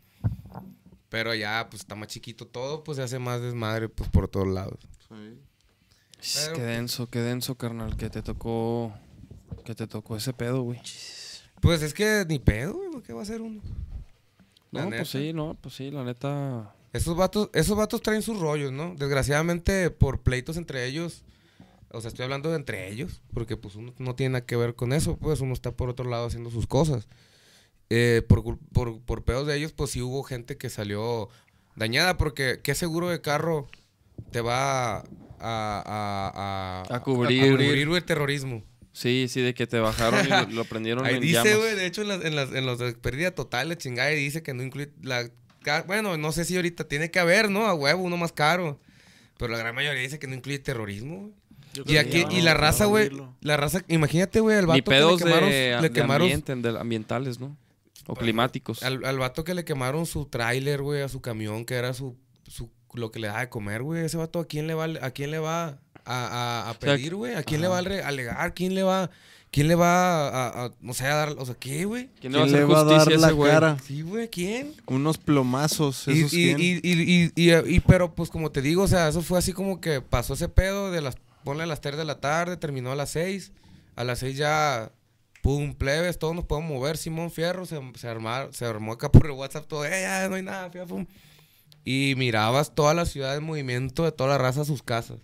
Pero ya, pues, está más chiquito todo, pues, se hace más desmadre, pues, por todos lados. Sí. Pero, Qué denso, qué denso, carnal, que te tocó. Que te tocó ese pedo, güey. Pues es que ni pedo, güey, ¿qué va a hacer uno? La No, neta. pues sí, no, pues sí, la neta. Esos vatos, esos vatos traen sus rollos, ¿no? Desgraciadamente, por pleitos entre ellos, o sea, estoy hablando de entre ellos, porque pues uno no tiene nada que ver con eso, pues uno está por otro lado haciendo sus cosas. Eh, por, por, por pedos de ellos, pues sí hubo gente que salió dañada, porque ¿qué seguro de carro te va a, a, a, A cubrir. cubrir, güey, el terrorismo? Sí, sí, de que te bajaron y lo, lo prendieron Ahí en dice, llamas. güey, de hecho, en, las, en, las, en los de pérdida total, la chingada, y dice que no incluye la... Bueno, no sé si ahorita tiene que haber, ¿no? A huevo, uno más caro. Pero la gran mayoría dice que no incluye terrorismo, güey. Y aquí, y la raza, güey, la raza, imagínate, güey, al Ni vato que le quemaron, de, le de quemaron ambiente, de ambientales, ¿no? O climáticos. al, al vato que le quemaron su tráiler, güey, a su camión, que era su, su, lo que le daba de comer, güey. Ese vato, ¿a quién le va, a quién le va a, a, a sea, pedir, güey? ¿A quién le va a ale- alegar? ¿Quién le va, quién le va a, a, a- no sé, a dar, o sea, qué, güey? ¿Quién le va a ¿Quién hacer le va a dar justicia a la ese güey? cara? Sí, güey, ¿quién? Unos plomazos, Y, esos y, y, y, y, y- y- pero pues como te digo, o sea, eso fue así como que pasó ese pedo de las, ponle a las 3 de la tarde, terminó a las 6, a las 6 ya, pum, plebes, todos nos podemos mover, Simón Fierro, se, se, armar- se armó acá por el WhatsApp todo, eh, ya no hay nada, fia, pum. Y mirabas toda la ciudad en movimiento de toda la raza a sus casas.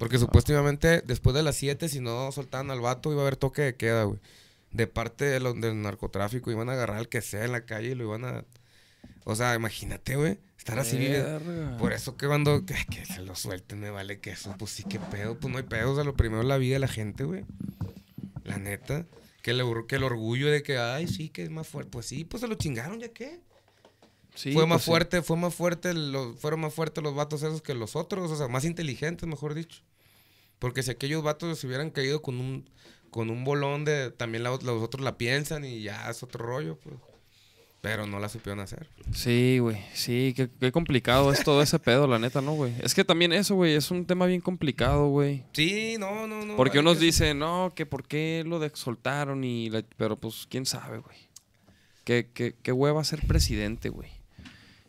Porque supuestamente después de las 7, si no soltaban al vato, iba a haber toque de queda, güey. De parte de los, del narcotráfico, iban a agarrar al que sea en la calle y lo iban a... O sea, imagínate, güey, estar así. Verga. Por eso que cuando que, que se lo suelten me vale que eso, pues sí que pedo, pues no hay pedo, o sea, lo primero es la vida de la gente, güey. La neta. Que el, que el orgullo de que, ay, sí, que es más fuerte. Pues sí, pues se lo chingaron, ¿ya qué? Sí, fue más pues sí. fuerte, fue más fuerte, los, fueron más fuertes los vatos esos que los otros, o sea, más inteligentes, mejor dicho. Porque si aquellos vatos se hubieran caído con un, con un bolón de también la- los otros la piensan y ya es otro rollo, pues. Pero no la supieron hacer. Sí, güey. Sí, qué, qué complicado es todo ese pedo, la neta, ¿no, güey? Es que también eso, güey, es un tema bien complicado, güey. Sí, no, no, no. Porque unos que- dicen, no, que por qué lo de- soltaron y... la- Pero pues, quién sabe, güey. ¿Qué, qué, qué hueva ser presidente, güey.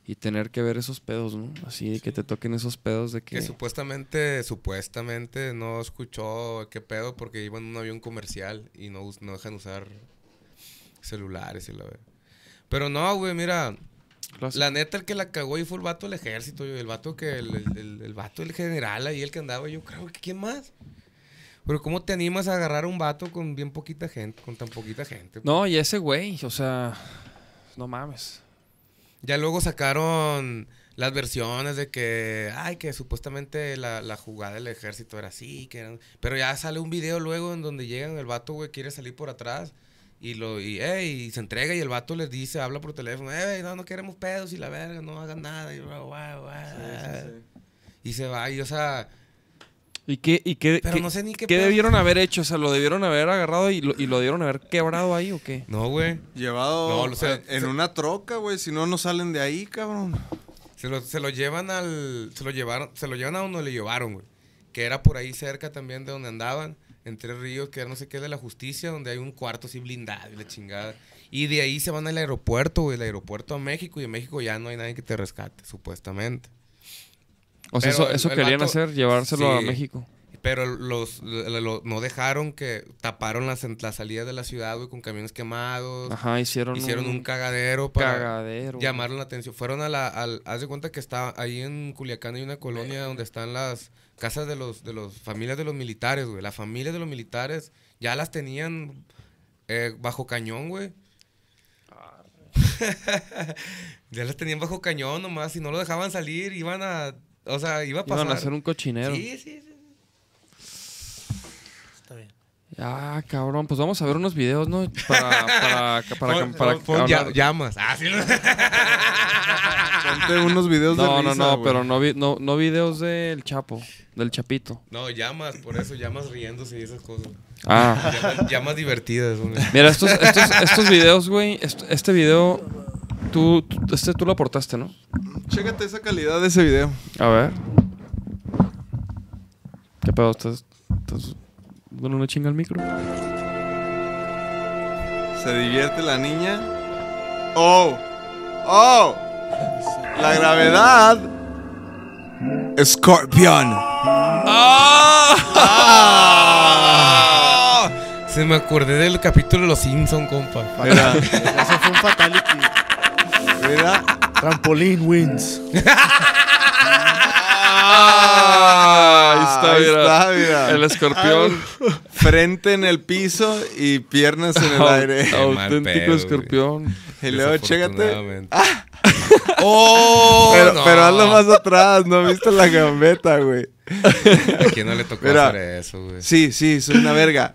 Y tener que ver esos pedos, ¿no? Así, que te toquen esos pedos de que... Que supuestamente, supuestamente no escuchó qué pedo porque iba en un avión comercial y no, no dejan usar celulares y la verdad. Pero no, güey, mira, Clásico. la neta el que la cagó ahí fue el vato del ejército, el vato que, el, el, el- el vato del general ahí, el que andaba, yo creo que quién más. Pero ¿cómo te animas a agarrar a un vato con bien poquita gente, con tan poquita gente? No, y ese güey, o sea... No mames. Ya luego sacaron las versiones de que, ay, que supuestamente la, la jugada del ejército era así, que eran... Pero ya sale un video luego en donde llegan, el vato, güey, quiere salir por atrás y lo y, se entrega y el vato les dice, habla por teléfono, ey, no, no queremos pedos y la verga, no hagan nada. Y, guau, guau. y se va, y o sea, ¿Y qué, y qué, pero qué- no sé ni qué qué pedo. debieron haber hecho? O sea, ¿lo debieron haber agarrado y lo, y lo debieron haber quebrado ahí o qué? No, güey. Llevado No, o sea, en, en se- una troca, güey. Si no, no salen de ahí, cabrón. Se lo, se lo llevan al. Se lo llevaron. Se lo llevan a donde le llevaron, güey. Que era por ahí cerca también de donde andaban. En Tres Ríos, que era no sé qué de la justicia, donde hay un cuarto así blindado y la chingada. Y de ahí se van al aeropuerto, güey. El aeropuerto a México. Y en México ya no hay nadie que te rescate, supuestamente. O sea, Pero eso, el- eso el querían vato- hacer, llevárselo a. México. Pero los, lo- lo- no dejaron que taparon las, las salidas de la ciudad, güey, con camiones quemados. Ajá, hicieron, Hicieron un cagadero para cagadero. llamaron la atención. Fueron a la, al, haz de cuenta que está ahí en Culiacán hay una colonia donde están las casas de los, de los familias de los militares, güey. Las familias de los militares ya las tenían eh, bajo cañón, güey. ya las tenían bajo cañón nomás. Si no lo dejaban salir, iban a, o sea, iba a pasar. Iban a hacer un cochinero. Sí, sí, sí. Está bien. Ah, cabrón, pues vamos a ver unos videos, ¿no? Para, para, para, Pon- para, pon- pon hablar- ya- llamas. Ah, sí. Ponte unos videos de No, no, risa, no, pero no, vi- no, no videos del Chapo, del Chapito. No, llamas, por eso, llamas riéndose y esas cosas. Ah, Llamas, llamas divertidas, güey. mira, estos, estos, estos videos, güey, est- este video, tú, tú- este tú lo aportaste, ¿no? Chécate esa calidad de ese video. A ver. ¿Qué pedo? ¿Estás, estás dando una chinga al micro? Se divierte la niña. ¡Oh! ¡Oh! La gravedad. Scorpion. ¡Ah! Se me acordé del capítulo de Los Simpson, compa. Mira, Eso fue un fatality. Trampolín wins. Ah, ahí está, Ahí mira. está, mira. El escorpión. Frente en el piso y piernas en el aire. Auténtico escorpión. Y luego chécate. Desafortunadamente. ¡Oh! Pero, no. pero hazlo más atrás, no viste la gambeta, güey. ¿A quién no le tocó Mira. hacer eso, güey? Sí, sí, soy una verga.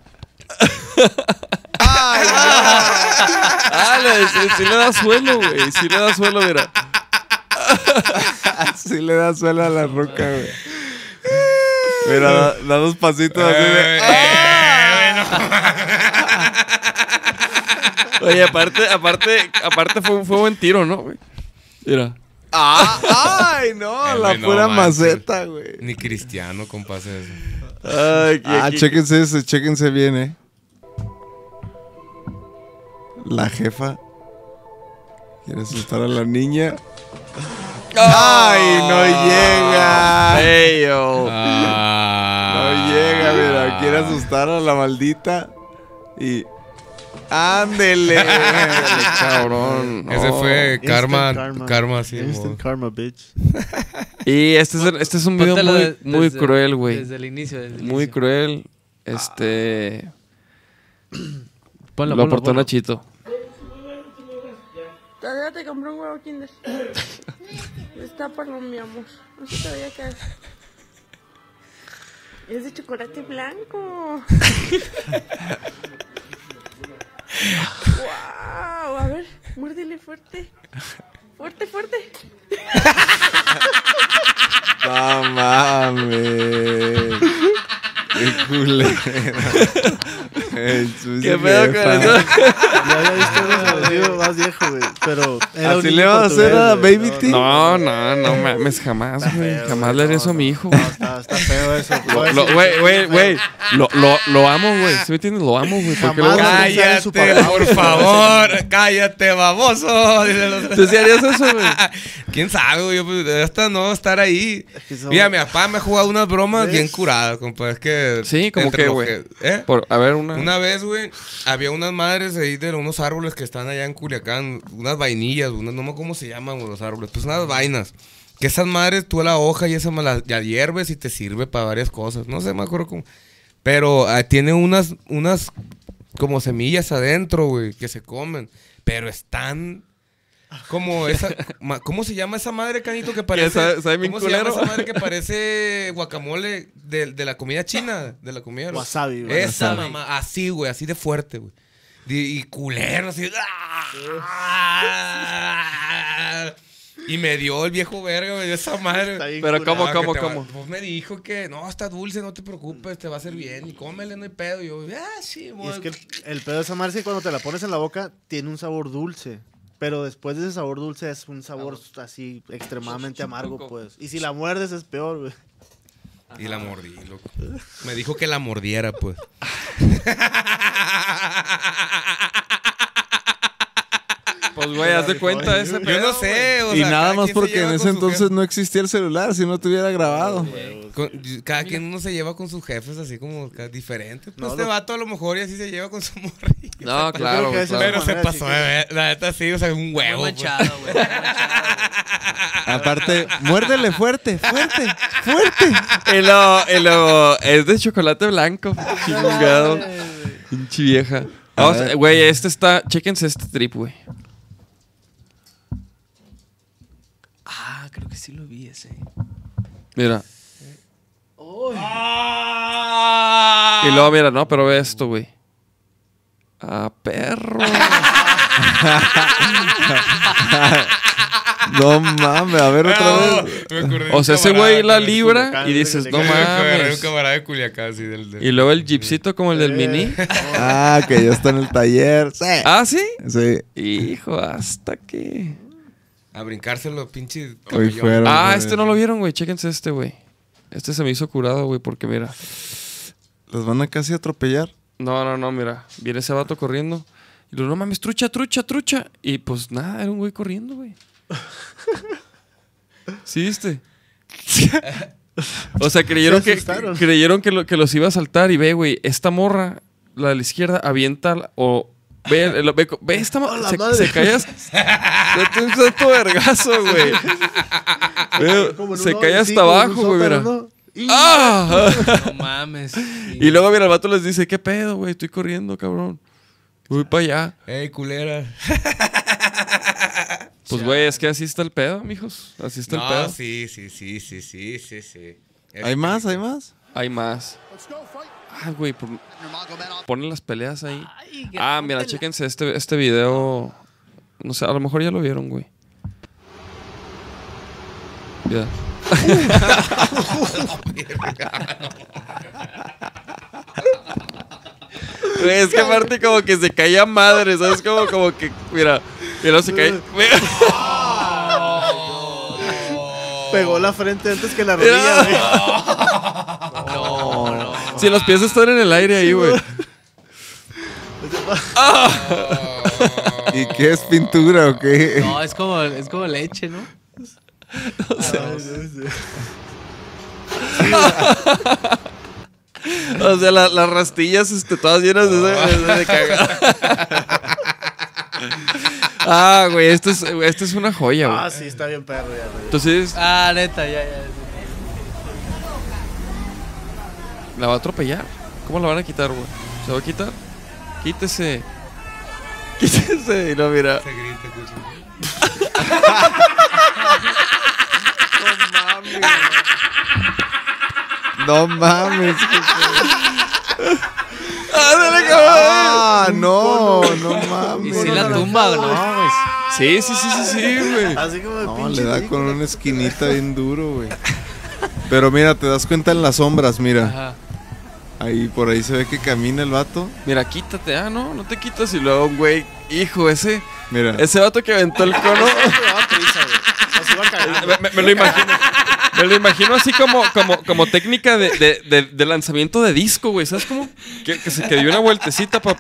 Ah, le, sí, sí le da suelo, güey. Sí le da suelo, mira. Así le da suelo a la roca, güey. Mira, da, da dos pasitos así de. Oye, aparte, aparte, aparte fue, un- fue buen tiro, ¿no, güey? Mira. ¡Ah! ¡Ay, no! Eh, la no pura maceta, güey. Ni cristiano, eso. Ay, aquí- Ah, chéquense ese, chéquense bien, eh. La jefa quiere asustar a la niña. ¡Ay, no llega! Feyo. No Ah. llega, mira, quiere asustar a la maldita. Y. ¡Ándele! cabrón. Ese no. fue Instant karma, karma. karma, sí. Instant mo. karma, bitch. Y este es, este es un video muy, de- muy desde- cruel, güey. Desde el inicio. Desde el Muy inicio. cruel. Este. Ponlo, lo ponlo, aportó ponlo. Nachito. Todavía te compré un huevo Kinder. Destápalo, mi amor. No se te vaya a caer. Es de chocolate blanco. wow, a ver, muérdele fuerte. Fuerte, fuerte. ¡No mames! ¡Qué culera! ¿Qué pedo con eso? Ya había visto uno agresivo más viejo, güey. Pero. era ¿Así le vas a hacer a. Baby No, T? No, no, no mames, jamás, güey. Jamás le haría no, eso a mi hijo. No, está, está feo eso. Güey, güey, güey. Lo, lo, lo amo, güey. ¿Sí me entiendes? Lo amo, güey. Cállate, por favor. Cállate, baboso. ¿Tú sí harías eso, güey? ¿Quién sabe, güey? Yo, pues, hasta no estar ahí. Mira, mi papá me ha jugado unas bromas ¿Ves? bien curadas, compa. Es que. Sí, como que, güey. ¿Eh? A ver, una. Una vez, güey, había unas madres ahí de unos árboles que están allá en Culiacán, unas vainillas, unas, no me acuerdo cómo se llaman los árboles, pues unas vainas. Que esas madres, tú la hoja y esa la ya hierves y te sirve para varias cosas. No sé, me acuerdo cómo. Pero ah, tiene unas, unas como semillas adentro, güey, que se comen. Pero están como esa. ma- ¿Cómo se llama esa madre, canito, que parece. sabe- ¿Cómo se llama esa madre que parece guacamole de, de la comida china? De la comida. Wasabi, güey. Esa mamá, así, güey, así de fuerte, güey. Y, culero, así. ¡ah! Y me dio el viejo verga, me dio esa madre. Pero. ¿cómo, cómo, te va- cómo? Pues me dijo que no, está dulce, no te preocupes, te va a hacer bien. Y cómele, no hay pedo. Y yo, ah, sí, Y güey. es que el, el pedo de esa madre es que cuando te la pones en la boca tiene un sabor dulce. Pero después de ese sabor dulce es un sabor así extremadamente amargo, pues. Y si la muerdes es peor, güey. Y la mordí, loco. Me dijo que la mordiera, pues. Pues, güey, haz de cuenta ese Yo pedo, no sé, o Y sea, nada cada más quien se porque lleva en ese con su entonces jefe. no existía el celular, si no te hubiera grabado. Con- cada quien uno se lleva con sus jefes así como ca- diferente. Pues No, este lo- vato a lo mejor y así se lleva con su morrilla. No, claro, que güey, ese- claro. Pero se manera, pasó ver. La neta sí, o sea, un Muy huevo. pues. manchado, güey. muy manchado, Aparte, muérdele fuerte, fuerte, fuerte. Y luego, y luego, es de chocolate blanco. Chingado. Pinche vieja. Vamos, ver. eh, güey, este está. Chéquense este trip, güey. Ah, creo que sí lo vi ese. Mira. Y luego, mira, no, pero ve esto, güey. Ah, perro. No mames, a ver otra vez. me acordé de O un sea, ese camarada güey la libra Culiacán, y dices, de no me agarré Un mames. camarada de Culiacán, sí, del, del- Y luego el jeepcito como el del mini. Ah, que ya está en el taller. Sí. Ah, sí. Sí. Hijo, hasta que. A brincárselo, pinche. Hoy camellón. fueron. Ah, güey. este no lo vieron, güey. Chéquense este, güey. Este se me hizo curado, güey, porque mira. Los van a casi atropellar. No, no, no, mira. Viene ese vato corriendo. Y lo no mames, trucha, trucha, trucha. Y pues nada, era un güey corriendo, güey. ¿Sí viste? o sea, creyeron Se que, creyeron que, lo- que los iba a saltar. Y ve, güey, esta morra, la de la izquierda, avienta o. Ve, lo- ve, ve esta la se, madre! se cae. hasta- Mete un santo vergazo, güey. Ve, se cae hasta abajo, güey, ¡Ah! No mames. Y luego, mira, el vato les dice, ¿qué pedo, güey? Estoy corriendo, cabrón. Voy para allá. Ey, culera. Pues, güey, es que así está el pedo, mijos. Así está el pedo. sí, sí, sí, sí, sí, sí, sí. ¿Hay más? ¿Hay más? Hay más. Ah, güey, pon- ponen las peleas ahí. Ay, Ah, mira, chéquense este, este video. No sé, a lo mejor ya lo vieron, güey. Ya. Güey, es que aparte como que se caía madre, ¿sabes? Como, como que, mira, mira, se cae. Pegó la frente antes que la rodilla, güey. No, no. Si los pies están en el aire ahí, güey. ¿Y qué es pintura o qué? No, es como, es como leche, ¿no? O sea, la- las rastillas este, todas llenas de, de, de cagada. ah, güey, esto es, esto es una joya, güey. Ah, sí, está bien perro ya, güey. Entonces, Ah, neta, ya, ya. la va a atropellar. ¿Cómo la van a quitar, güey? ¿Se va a quitar? Quítese. Quítese. Y no, mira. Se grita, escucha. No mames. ¡Ándale, cabrón! Ah, no, no Y mames. si la tumba, ¿no? güey? Sí, sí, sí, sí, sí, güey. Así como de No, pinche le da con una esquinita bien duro, güey. Pero mira, te das cuenta en las sombras, mira. Ajá. Ahí por ahí se ve que camina el vato. Mira, quítate, ah, no, no te quitas. Y luego, güey, hijo, ese, Mira. ese vato que aventó el cono. Me güey. Me, lo imagino. Me lo imagino así como, como, como técnica de, de- de- de lanzamiento de disco, güey. ¿Sabes cómo? Que, que se que dio una vueltecita para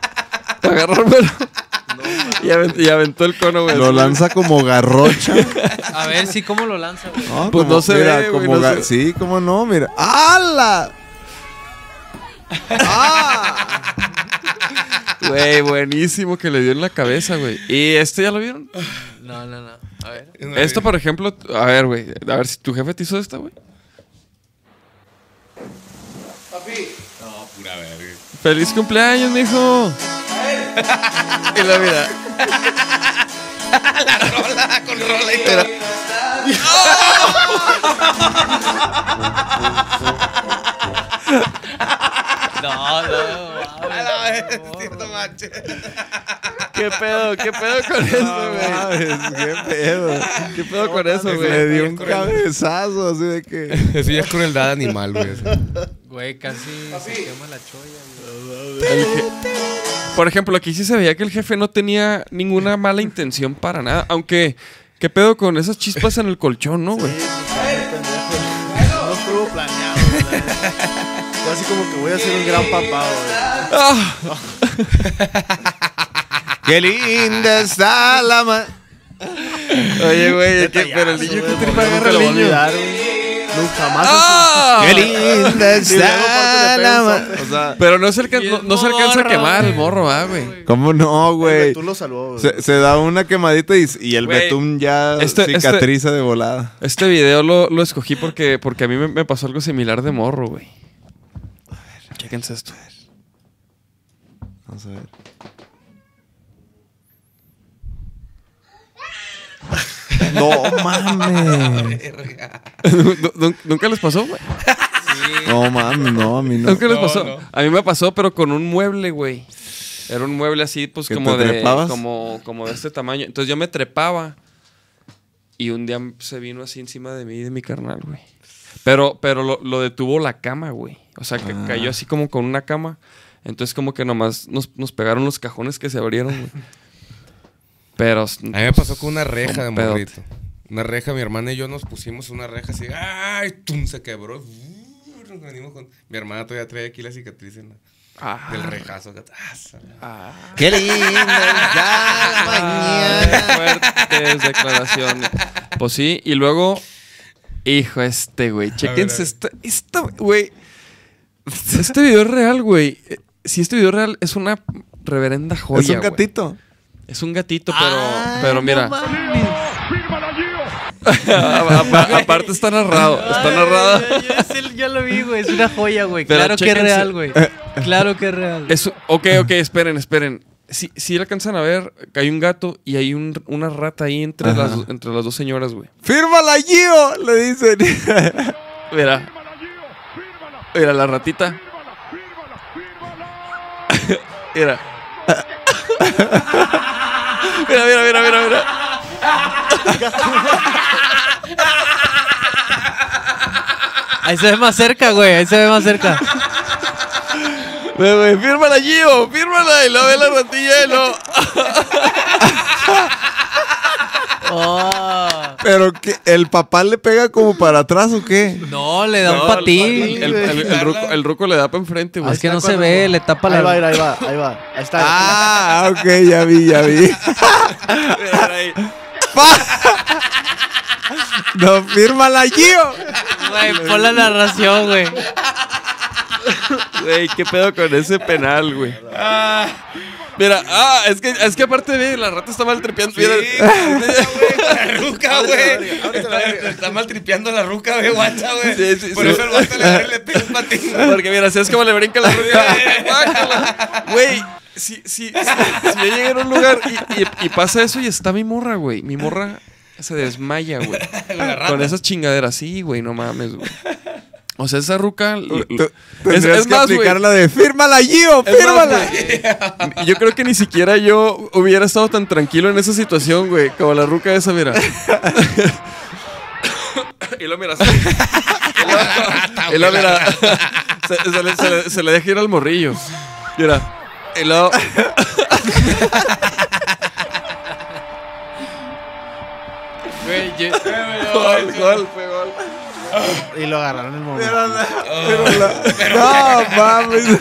agarrármelo. y, aventó, y aventó el cono, güey. Lo lanza como garrocha. A ver, sí, ¿cómo lo lanza, güey? No, Pues como- no se mira, ve, güey, como no se- Sí, cómo no, mira. ¡Hala! Güey, buenísimo que le dio en la cabeza, güey. ¿Y este ya lo vieron? No, no, no. A ver. Esto, por ejemplo, a ver, güey. A ver si tu jefe te hizo esta, güey. No, pura verga. ¡Feliz cumpleaños, mijo! y la mira. Con rola y todo. No, no, A la vez, no manches. ¿Qué pedo? ¿Qué pedo con eso, güey? qué pedo. ¿Qué pedo con eso, Le güey? dio un cabezazo así de que. Eso ya es crueldad animal, güey. Güey, casi se quema la cholla, Por ejemplo, aquí sí se veía que el jefe no tenía ninguna mala intención para nada. Aunque, ¿qué pedo con esas chispas en el colchón, no, güey? No estuvo planeado, así como que voy a ser un gran papá, güey. ¡Qué linda está la ma... Oye, güey, ¿qué- pero el niño que tripa nunca agarra niño. Nunca jamás. ¡Ah! ¡Qué linda está la ma... sope. O sea, Pero no se, alcan- Y no, se alcanza a quemar el morro, ah, güey. ¿cómo no, güey? Betún lo salvó, güey. Se, se da una quemadita y, y el Güey, betún ya este- este- cicatriza de volada. Este video lo, lo escogí porque, porque a mí me, me pasó algo similar de morro, güey. A ver, chéquense esto. Vamos a ver. No mames. ¿Nu- nu- ¿Nunca les pasó, güey? No mames, no, a mí no. ¿Nunca les No, pasó? no. A mí me pasó, pero con un mueble, güey. Era un mueble así, pues ¿Que como te de, trepabas? como, como de este tamaño. Entonces yo me trepaba y un día se vino así encima de mí y de mi carnal, güey. Pero, pero lo, lo detuvo la cama, güey. O sea, que Ah. cayó así como con una cama. Entonces como que nomás nos, nos pegaron los cajones que se abrieron, güey. Pero... A mí me pasó con una reja de morrito. Una reja, mi hermana y yo nos pusimos una reja así. ¡Ay! ¡Tum! Se quebró. Nos venimos con... Mi hermana todavía trae aquí la cicatriz en la- Ah, del rejazo. Ah, ah. ¡Qué linda está la mañana! Fuertes declaraciones. Pues sí, y luego, hijo, este, güey. Chéquense ver. esta, esta, güey. Este video es real, güey. Eh, Si este video es real, es una reverenda joya. Es un güey. gatito. Es un gatito, pero, Ay, pero no mira. apa- aparte está narrado. Está narrado. Yo, yo yo lo vi, güey. Es una joya, güey. Pero Claro que es real, güey. Claro que es real. Es, ok, ok, esperen, esperen. Si, si alcanzan a ver, que hay un gato y hay un- una rata ahí entre Ajá. las, dos- entre las dos señoras, güey. ¡Fírmala, Gio! Le dicen. Mira. Mira la ratita. Mira. Mira, mira, mira, mira, mira. Ahí se ve más cerca, güey. Ahí se ve más cerca. Ve, güey, fírmala, Gio, fírmala. Y lo ve la ratilla y lo. Oh. ¿Pero que ¿El papá le pega como para atrás o qué? No, le da No, un patín. El, el- el- el ruco, el ruco le da para enfrente, güey. es que no se ve, le tapa Ahí va, la. ahí va, ahí va. Ahí está. Ah, ok, ya vi, ya vi. No, fírmala, Gio. Güey, pon la narración, güey. Güey, qué pedo con ese penal, güey. Mira, ah, es que, es que aparte de la rata está mal trepeando. Mira. La ruca, güey. Está, está mal tripeando la ruca, güey, guacha, güey. Sí, sí, Por sí. eso el vato le, le pega un patín. Porque mira, si es como le brinca la ruca. Güey, si, si, si, si yo llegué a un lugar y, y- y pasa eso y está mi morra, güey. Mi morra se desmaya, güey. Con esas chingaderas. Sí, güey, no mames, güey. O sea, esa ruca. es, que más, aplicar la de fírmala, Gio, más, fírmala. güey, Yo creo que ni siquiera yo hubiera estado tan tranquilo en esa situación, güey. Como la ruca esa, mira. y lo mira. Y lo, mira. Se, se le, se le- se le deja ir al morrillo. Mira. Y luego. Güey, yo- Gol, gol, fue gol. Y lo agarraron en el momento. Pero la- pero la- no mames.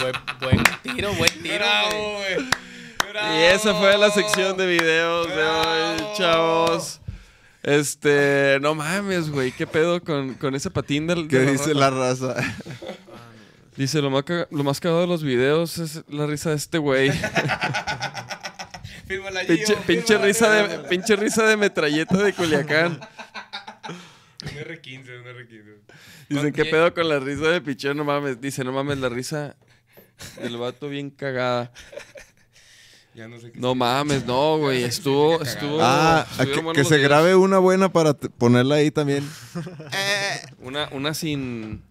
buen, buen tiro, buen tiro. güey. Y esa fue la sección de videos de hoy, chavos. Este, no mames, güey, qué pedo con, con ese patín del. ¿Qué de dice la raza? Dice, lo más, lo más cagado de los videos es la risa de este güey. Pinche, pinche risa de, pinche risa de metralleta de Culiacán. Un R15, un R15. Dicen, ¿qué pedo con la risa de pichón? No mames. Dice, no mames, la risa del vato bien cagada. Ya no sé qué No mames, no, güey. Estuvo, estuvo. Ah, a estuvieron que, buenos se videos. grabe una buena para t- ponerla ahí también. Una, una sin.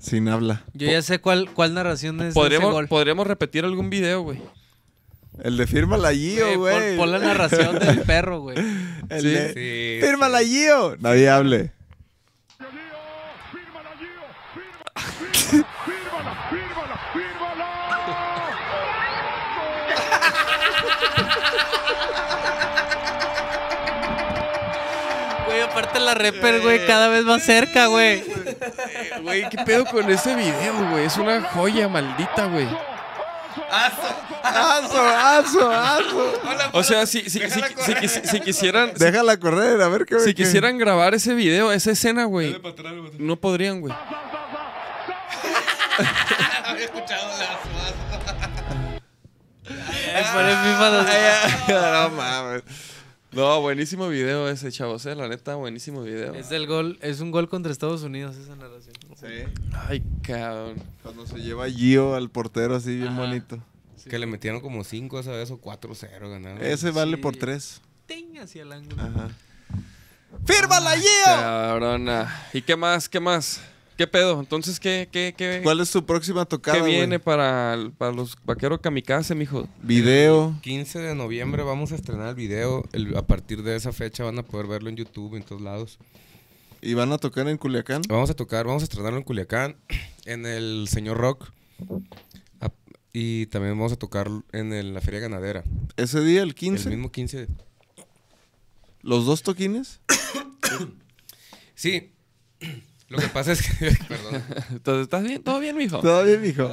Sin habla. Yo ya sé cuál, cuál narración es de ese Podríamos, gol. podríamos repetir algún video, güey. El de fírmala Gio, Güey, pon- la narración del perro, güey. El Sí. de, Sí, fírmala Gio. Nadie hable. Güey, aparte la rapper, güey, cada vez más cerca, güey. Güey, ¿qué pedo con ese video, güey? Es una joya maldita, güey. ¡Aso, aso, aso! O sea, si, si, si, si, quisi- si quisieran. si- Déjala correr, a ver qué Si quisieran grabar ese video, esa escena, güey, no podrían, güey. Había escuchado mames. No, buenísimo video ese, chavos, eh. La neta, buenísimo video. Es el gol, es un gol contra Estados Unidos esa narración. Sí. Ay, cabrón. Cuando se lleva Gio al portero así bien Ajá. bonito. Que le metieron como 5 esa vez o 4-0 ganaron. Ese vale Sí. por tres. Ting hacia el ángulo. Ajá. ¡Fírmala Gio! Cabrona. ¿Y qué más? ¿Qué más? ¿Qué pedo? Entonces, ¿qué, qué, qué, ¿Cuál es tu próxima tocada, qué viene para, el- para los vaqueros kamikaze, mijo? Video. 15 de noviembre vamos a estrenar el video. El- a partir de esa fecha van a poder verlo en YouTube, en todos lados. ¿Y van a tocar en Culiacán? Vamos a tocar, vamos a estrenarlo en Culiacán, en el Señor Rock. Y también vamos a tocar en el- la Feria Ganadera. ¿Ese día, el El 15? mismo 15 de... ¿Los dos toquines? Sí. Lo que pasa es que... Perdón. Entonces, ¿estás bien? ¿Todo bien, mijo? Todo bien, mijo.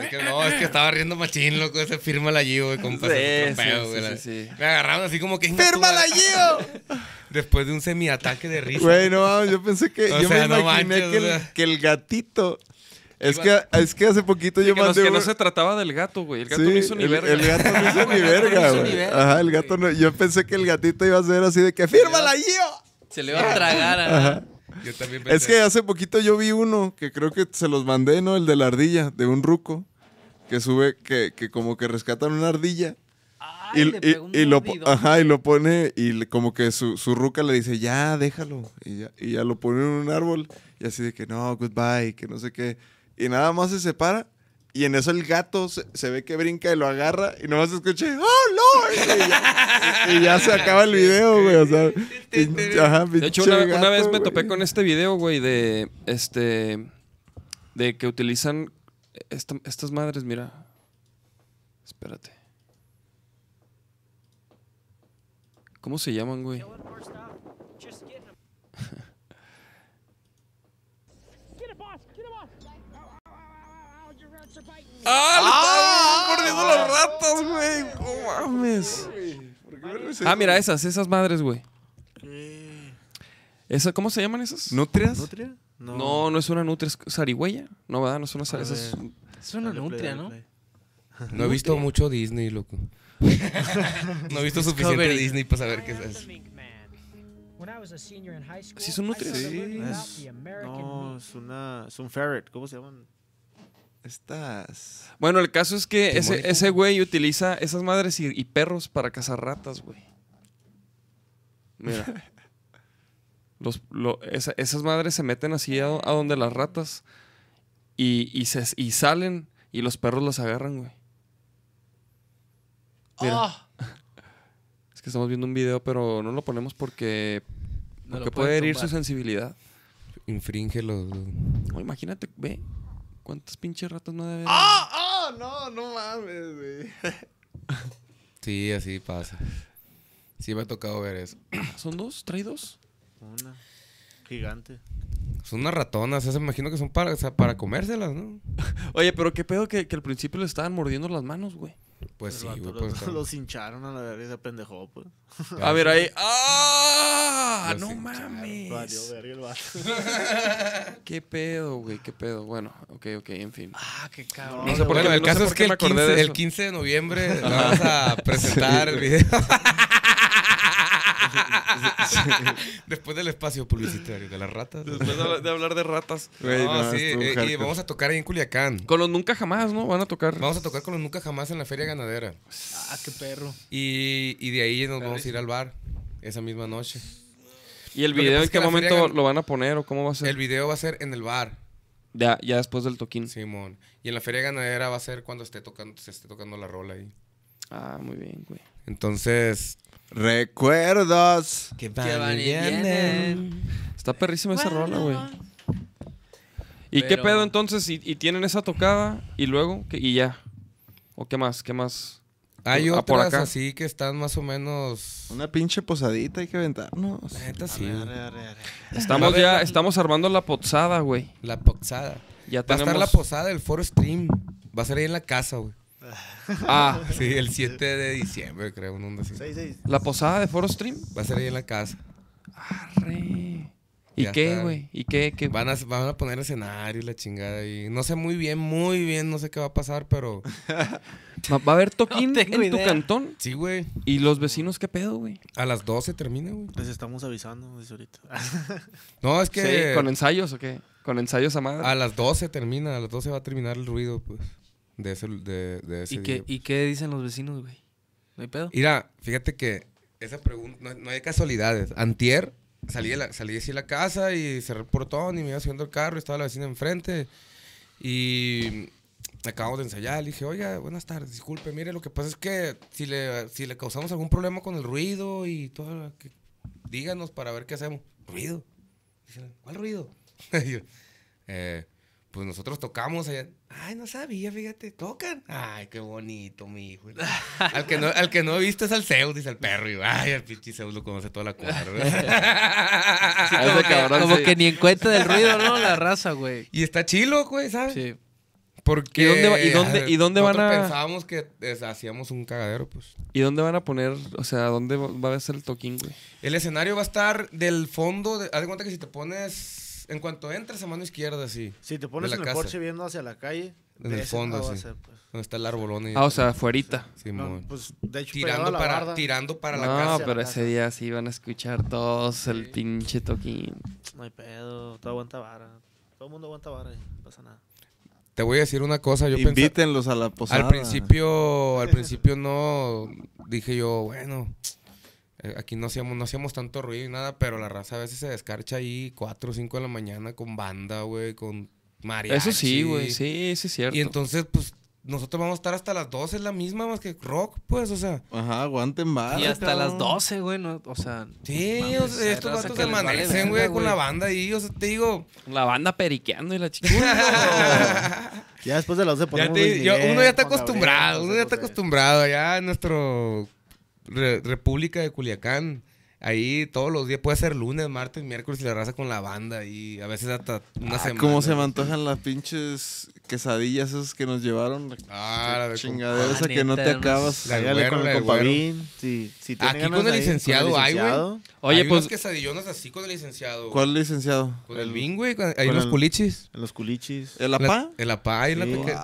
Es que no, es que estaba riendo machín, loco. Ese fírmala allí, güey, compa. Sí, sí, sí, güey, sí, sí. Me agarraron así como que... ¡Fírmala Gio! Después de un semiataque de risa. Güey, no yo pensé que. O yo sea, me no imaginé manches, que, o sea. el, que el gatito. Es que, es que hace poquito yo que, no, mandé. que no se trataba del gato, güey. El gato Sí, no hizo ni el, verga. el gato no hizo ni No verga, güey. Ajá, el gato no. Yo pensé que el gatito iba a ser así de que. ¡Fírmala, Gio! Se le iba a tragar a... Yo también pensé. Es que hace poquito yo vi uno que creo que se los mandé, ¿no? El de la ardilla, de un ruco. Que sube, que, que como que rescatan una ardilla. Ay, Y, le y- y lo, ajá, y lo pone, y le- como que su, su ruca le dice, ya, déjalo. Y ya, y ya lo pone en un árbol. Y así de que no, goodbye, que no sé qué. Y nada más se separa. Y en eso el gato se, se ve que brinca y lo agarra. Y nomás se escucha, ¡Oh, Lord! Y ya, y ya se acaba el video, güey. O sea, pinche- ajá, De hecho, una, una vez me güey. topé con este video, güey, de este. De que utilizan esta- estas madres, mira. Espérate. ¿Cómo se llaman, güey? ¡Ah! ¡Le están mordiendo las ratas, güey! ¡No mames! Ah, mira, esas, esas madres, güey. Esa, ¿Cómo se llaman esas? ¿Nutrias? ¿Nutria? No, no es una nutria, es zarigüeya. No, ¿verdad? No es una zarigüeya. Es una nutria, ¿no? play. No he visto mucho Disney, loco. no he visto suficiente. Disney para saber qué es eso. ¿Sí son nutrias? Sí, es, no, es una, es un ferret, ¿cómo se llaman? Estás. Bueno, el caso es que ese, ese güey utiliza esas madres y, y perros para cazar ratas, güey. Mira. Los, lo- esa- esas madres se meten así a, a donde las ratas y, y, se, y salen y los perros las agarran, güey. Mira. Ah. Es que estamos viendo un video, pero no lo ponemos porque, No lo porque puede herir tumbar. su sensibilidad. infringe los... No, imagínate, ve. ¿Cuántas pinches ratas no debe haber? ¡Ah! ¡Ah! No, no mames, güey. Sí, así pasa. Sí me ha tocado ver eso. ¿Son dos? ¿Trae dos? Una. Gigante. Son unas ratonas, esas me imagino que son para, o sea, para comérselas, ¿no? Oye, pero qué pedo que, que al principio le estaban mordiendo las manos, güey. Pues sí, güey. Pues, los, hincharon a la verga y se pendejó, pues. A ver, ahí. ¡Ah! Los ¡No hincharon, Valió mames! verga el vato. ¿Qué pedo, güey? ¿Qué pedo? Bueno, ok, ok, en fin. Ah, qué cabrón. No sé por bueno, qué- el no sé caso por es que el acordé 15, de el eso. 15 de noviembre vamos a presentar el video. Después del espacio publicitario de las ratas. Después de hablar- de hablar de ratas. Güey, No, no, sí, eh, y vamos a tocar ahí en Culiacán. Con los nunca jamás, ¿no? Van a tocar. Vamos a tocar con los Nunca Jamás en la Feria Ganadera. Ah, qué perro. Y, y de ahí nos vamos a ir al bar esa misma noche. ¿Y el video en qué momento feria lo van a poner o cómo va a ser? El video va a ser en el bar, Ya, ya después del toquín. Simón. Y en la Feria Ganadera va a ser cuando esté tocando, se esté tocando la rola ahí. Ah, muy bien, güey. Entonces. Recuerdos. Que van y vienen. Está perrísima esa rola, güey. ¿Y qué pedo entonces? ¿Y, y tienen esa tocada y luego? ¿Qué- y ya. ¿O qué más? ¿Qué más? Hay Ah, por otras acá. así que están más o menos. Una pinche posadita hay que aventarnos. La neta sí. Arre, arre, arre. Estamos ver, ya, la- estamos armando la posada, güey. La posada. Ya Va a tenemos... estar la posada del Foro Stream. Va a ser ahí en la casa, güey. Ah, Sí, el 7 de diciembre, creo, una onda así. Seis, seis. la posada de Foro Stream. Va a ser ahí en la casa. Arre. ¿Y Ya qué, está. güey? ¿Y qué? qué? Van a, van a poner escenario y la chingada. Y no sé muy bien, muy bien, no sé qué va a pasar, pero ¿Va va a haber toquín No tengo en tu idea. cantón? sí, güey. ¿Y los vecinos qué pedo, güey? A las 12 termina, güey. Les estamos avisando desde ahorita. No, es que Sí, ¿con ensayos o qué? ¿Con ensayos a madre? a las 12 termina, a las 12 va a terminar el ruido, pues, de ese, de, de ese ¿Y qué, día. ¿Y qué dicen los vecinos, güey? ¿No hay pedo? Mira, fíjate que esa pregunta, no, no hay casualidades. Antier, salí de, la, salí así de la casa y cerré el portón y me iba subiendo el carro y estaba la vecina enfrente. Y acabamos de ensayar. Le dije, oiga, buenas tardes, disculpe, mire, lo que pasa es que si le, si le causamos algún problema con el ruido y todo, que, díganos para ver qué hacemos. ¿Ruido? Dice, ¿cuál ruido? Yo, "Eh, pues nosotros tocamos allá. Ay, no sabía, fíjate, tocan. Ay, qué bonito, mi hijo. al, que no, al que no he visto es al Zeus, dice el perro. Y ay, el pinche Zeus lo conoce toda la cuadra. Cabrón, Como sí. que ni en cuenta del ruido, ¿no? La raza, güey. y está chilo, güey, ¿sabes? Sí. Porque ¿Y dónde va- y dónde- y dónde van nosotros a- pensábamos que hacíamos un cagadero, pues. ¿Y dónde van a poner, o sea, dónde va- va a ser el toquín, güey? El escenario va a estar del fondo. De, haz de cuenta que si te pones. En cuanto entras a mano izquierda, así. Si te pones en el casa. Porche viendo hacia la calle, En de el fondo, sí. pues. Donde está el arbolón. y- Ah, o sea, afuerita. Simón. No, pues, de hecho, tirando, la para, barda. tirando para la no, casa. pero la ese casa. día sí van a escuchar todos el pinche toquín. No hay pedo, todo aguanta vara. Todo el mundo aguanta vara, y no pasa nada. Te voy a decir una cosa. Yo pensé. Invítenlos a la posada. Al principio, al principio no dije yo, bueno, aquí no hacíamos, no hacíamos tanto ruido y nada, pero la raza a veces se descarcha ahí 4 o 5 de la mañana con banda, güey, con mariachi. Eso sí, güey, sí, sí es cierto. Y entonces, pues, nosotros vamos a estar hasta las 12, es la misma más que rock, pues, o sea. Ajá, aguanten vara. Y hasta cabrón. las 12, güey, ¿no? O sea... Sí, mames, o sea, estos vatos se amanecen, güey, con la banda ahí, o sea, te digo, La banda periqueando y la chica. Ya después de las 12 ya ponemos te- Luis yo- uno ya está acostumbrado, uno ya está acostumbrado, en nuestro re- República de Culiacán. Ahí todos los días puede ser lunes, martes, miércoles y la raza con la banda y a veces hasta una Ah, semana. ¿Cómo se me antojan las pinches quesadillas esas que nos llevaron? Ah, la de Chingadera Ah, esa que no te acabas. La güero, con la el compavín. Si tiene Aquí con el licenciado hay, güey. Oye, Hay pues- unas quesadillonas así con el licenciado. ¿Cuál licenciado? Con el Bing, güey. Hay unos el- culichis. En los culichis. ¿El La- apá? El apá y la Sí. peque-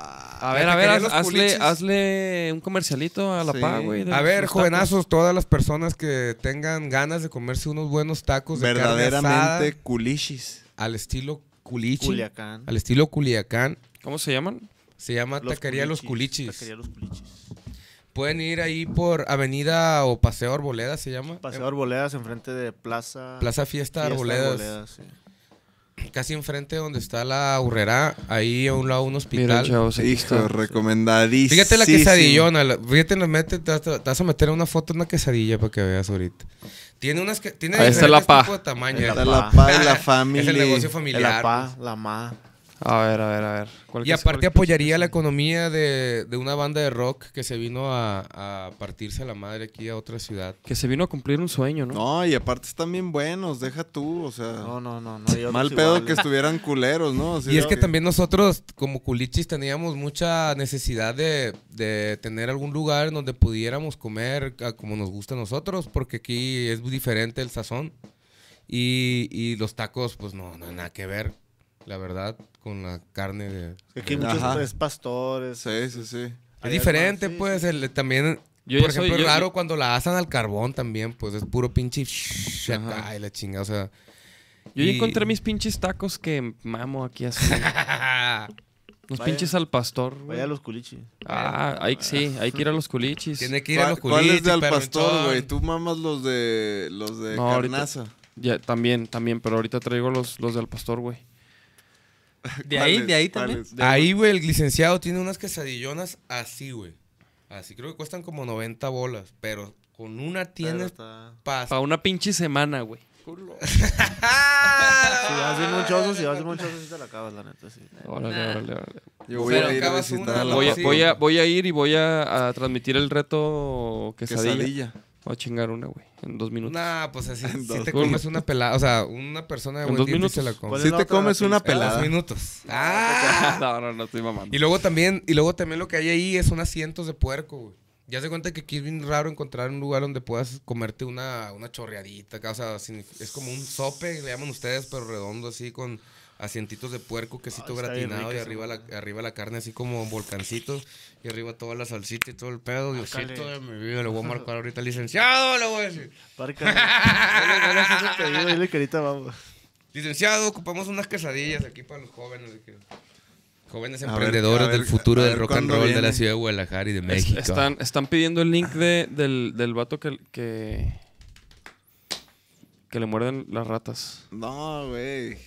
A ver, a ver, hazle, hazle un comercialito a la Sí. pa, güey. A ver, jovenazos, todas las personas que tengan ganas de comerse unos buenos tacos de carne Verdaderamente asada culichis. al estilo culichi, Culiacán. al estilo culiacán. ¿Cómo se llaman? se llama Taquería Los Culichis. Taquería Los Culichis. Pueden ir ahí por Avenida o Paseo Arboleda, se llama. Paseo Arboledas enfrente de Plaza... Plaza Fiesta, Fiesta Arboledas. sí. Casi enfrente donde está la urrera, ahí a un lado un Mira, hospital. chavos, aquí Hijo, recomendadísimo. Fíjate la quesadillona, fíjate, nos mete, te, vas- te vas a meter una foto en una quesadilla para que veas ahorita. Tiene unas que. Tiene Ahí está la pa. tipos de tamaño. La Está pa. la pa y la Es el familia. negocio La familiar. pa, la ma. A ver, a ver, a ver. ¿Cuál Y aparte apoyaría la economía de, de una banda de rock que se vino a, a partirse a la madre aquí a otra ciudad. Que se vino a cumplir un sueño, ¿no? No, y aparte están bien buenos, deja tú, o sea. No, no, no. mal pedo iguales. que estuvieran culeros, ¿no? Así Y es que también nosotros, como culichis, teníamos mucha necesidad de, de tener algún lugar en donde pudiéramos comer a como nos gusta a nosotros, porque aquí es muy diferente el sazón. Y, y los tacos, pues no, no hay nada que ver, la verdad, con la carne de... Aquí hay muchos Ajá. pues, pastores. Sí, sí, sí. Es diferente, más, sí, pues, el- también... Yo por soy- ejemplo, es yo- raro yo- cuando la asan al carbón también, pues es puro pinche... Ay, la chinga, o sea... Yo ya y- encontré mis pinches tacos que mamo aquí así. Los Vaya. pinches al pastor, güey. Vaya a los culichis. Ah, hay, sí, hay que ir a los culichis. Tiene que ir a los ¿Cuál, cuál es de al culichis, pastor, güey? Tú mamas los de los de No, ahorita- carnaza. Ya, también, también, pero ahorita traigo los, los del pastor, güey. De ahí, ¿Cuáles? de ahí también. Ahí, güey, el licenciado tiene unas quesadillonas así, güey. Así creo que cuestan como 90 bolas, pero con una tienes está-. Para una pinche semana, güey. Si vas bien monchoso, si vas bien monchoso, sí te la acabas, la neta, sí. Órale, órale, órale. Yo voy Pero a ir a acabas visitar una, a la Voy voy, a, voy a ir y voy a, a transmitir el reto quesadilla. quesadilla. Voy a chingar una, güey, en dos minutos. Nah, pues así, En si te minutos. comes una pelada, o sea, una persona de En buen dos diente minutos. se la come. ¿Cuál Si te comes una En En dos pelada. minutos. Ah. no, no, no estoy mamando. Y luego también, y luego también lo que hay ahí es unos asientos de puerco, güey. Ya se cuenta que aquí es bien raro encontrar un lugar donde puedas comerte una, una chorreadita, acá, o sea, es como un sope, le llaman ustedes, pero redondo así con asientitos de puerco, quesito Ah, gratinado y arriba la, arriba la carne así como volcancitos y arriba toda la salsita y todo el pedo. Diosito de mi vida, le voy a marcar ahorita licenciado, le voy a decir. Parca. No le no le haces el pedido, dile que ahorita vamos. Licenciado, ocupamos unas quesadillas aquí para los jóvenes. que- Jóvenes A emprendedores ver, del futuro del rock and roll de la ciudad de Guadalajara y de Es- México. están, están pidiendo el link de, del, del vato que, que, que le muerden las ratas. No, güey.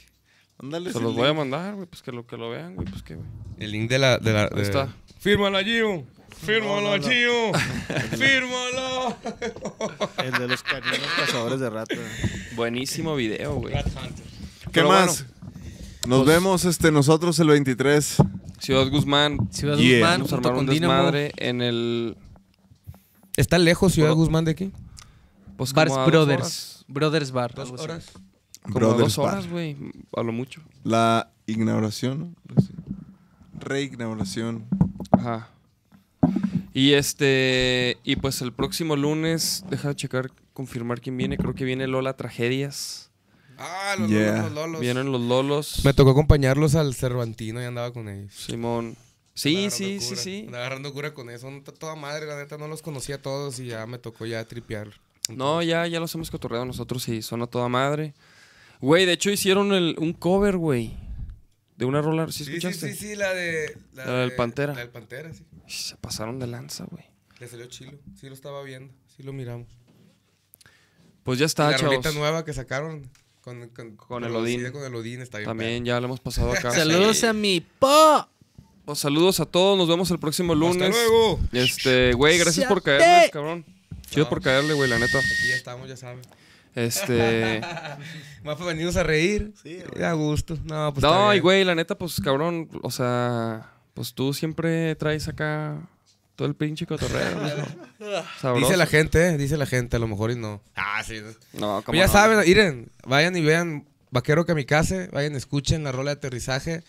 Ándale. Se los voy a mandar, güey, pues que lo, que lo vean, güey, pues que, güey. El link de la. De la Ahí está. Fírmala, Gio. Fírmala, No, no, no. Gio. Fírmala. El de los caninos cazadores de ratas. Buenísimo video, güey. ¿Qué Pero más? Nos pues- vemos este nosotros el 23. Ciudad Guzmán. Ciudad Yeah. Guzmán, Vamos a junto armar un desmadre en el... ¿Está lejos Ciudad Guzmán de aquí? Pues Bars dos Brothers. horas. Brothers Bar. algo así. Como Brothers dos horas, güey, a lo mucho. La inauguración, ¿no? Sí. Reinauguración. Ajá. Y este... Y pues el próximo lunes, deja de checar, confirmar quién viene. Creo que viene Lola Tragedias. Ah, los Yeah. lolos, los lolos. Vienen los Lolos. Me tocó acompañarlos al Cervantino y andaba con ellos. Simón. Sí, sí, sí, sí. Andaba agarrando cura con eso. No, toda madre, la neta, no los conocía a todos y ya me tocó ya tripear. No, ya, ya los hemos cotorreado nosotros y son a toda madre. Güey, de hecho hicieron el- un cover, güey. De una rola, ¿sí Sí, sí, escuchaste? sí, sí, la de... La del de- Pantera. La del Pantera, sí. Se pasaron de lanza, güey. Le salió chilo. Sí lo estaba viendo. Sí lo miramos. Pues ya está, la rolita chavos. nueva que sacaron con, con, Con el Odín. Con el Odín, está bien. También ya lo hemos pasado acá. Saludos Sí. a mi po. Pues saludos a todos, nos vemos el próximo lunes. ¡Hasta luego! Este, güey, gracias por caerles, cabrón. Chido No. por caerle, güey, la neta. Aquí ya estamos, ya saben. Este. Más para venirnos a reír. Sí, A gusto. No, pues no, y güey, la neta, pues cabrón. O sea, pues tú siempre traes acá todo el pinche cotorreo. ¿no? Dice la gente, eh, dice la gente, a lo mejor y no. Ah, sí. No, Pues como ya saben, miren, vayan y vean Vaquero Kamikaze, vayan, escuchen la rola de aterrizaje.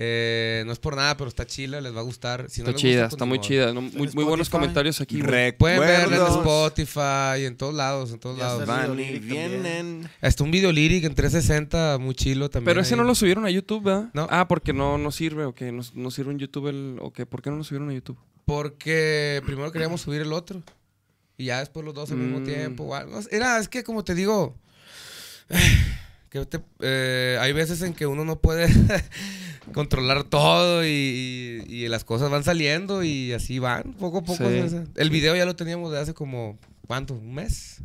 Eh, no es por nada, pero está chila, les va a gustar. Si no Está chida, gusta, pues está ni muy chida. ¿no? Muy, muy buenos comentarios aquí. Pueden verla en Spotify, en todos lados, en todos Ya lados. está. Van y vienen. Hasta un video lyric en 360, muy chilo también. Pero ese ahí. no lo subieron a YouTube, ¿verdad? No. Ah, porque no, no sirve, o que no, no sirve en YouTube el. ¿O qué? ¿Por qué no lo subieron a YouTube? Porque primero queríamos subir el otro. Y ya después los dos al mismo Mm. tiempo. o algo. Era, es que como te digo. Que te- eh, hay veces en que uno no puede controlar todo y, y- y las cosas van saliendo y así van, poco a poco. Sí. o sea, El video ya lo teníamos de hace como, ¿cuánto? ¿Un mes?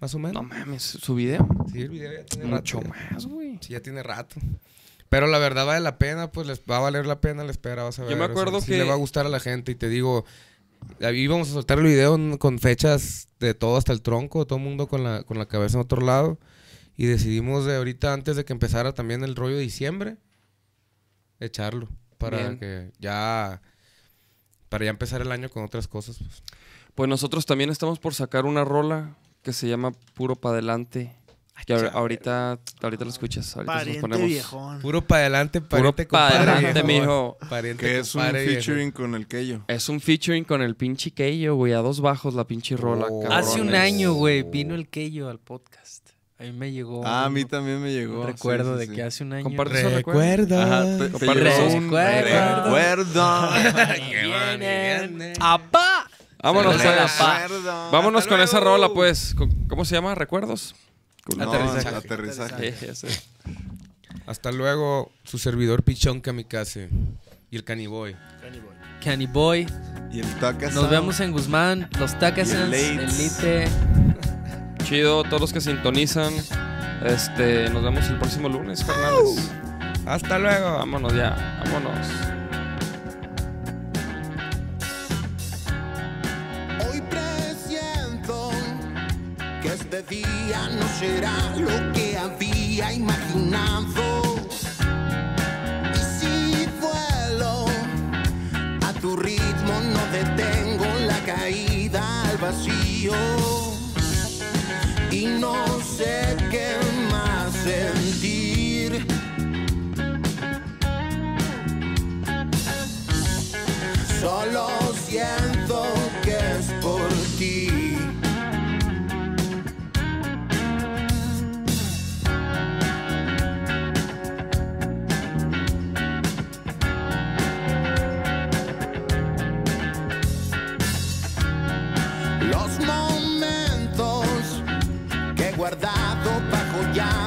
Más o menos. No mames, su video. Sí, el video ya tiene Mucho rato. más, güey. Sí, ya tiene rato. Pero la verdad vale la pena, pues les va a valer la pena la espera, vas a ver. Yo me o sea, acuerdo sí que- le va a gustar a la gente y te digo, Ahí íbamos a soltar el video con fechas de todo hasta el tronco, todo el mundo con la, con la cabeza en otro lado. Y decidimos de ahorita, antes de que empezara también el rollo de diciembre, echarlo. Para Bien. que ya. Para ya empezar el año con otras cosas. pues. Pues nosotros también estamos por sacar una rola que se llama Puro Pa' Adelante. Que ahor- ahorita, ahorita lo escuchas. Ahorita nos Pariente ponemos. viejón. Puro para adelante, Puro pa' adelante, mijo. Pariente, Que es un viejo. featuring con el Keyo. Es un featuring con el pinche Keyo, güey. A dos bajos la pinche rola. Oh. Hace un año, güey, vino el Keyo al podcast. A mí me llegó. Ah, a mí un- también me llegó. un sí, recuerdo sí, de sí. que hace un año. Comparte esos recuerdos. Ajá, te, te Comparte llegó un recuerdos. recuerdo. ¡Apá! Vámonos. Recuerdo. Vámonos con esa rola, pues. ¿Cómo se llama? ¿Recuerdos? No, Aterrizaje. aterrizaje. Hasta luego, su servidor Pichón Kamikaze y el Caniboy. Canny Boy. Y el Taka Nos vemos en Guzmán. Los Tacasans. Y el. Elite. Chido, todos los que sintonizan. Este, nos vemos el próximo lunes, carnales. Hasta luego. Vámonos ya, vámonos. Hoy presiento que este día no será lo que había imaginado. Y si vuelo a tu ritmo, no detengo la caída al vacío. Y no sé qué más sentir. Solo siento bajo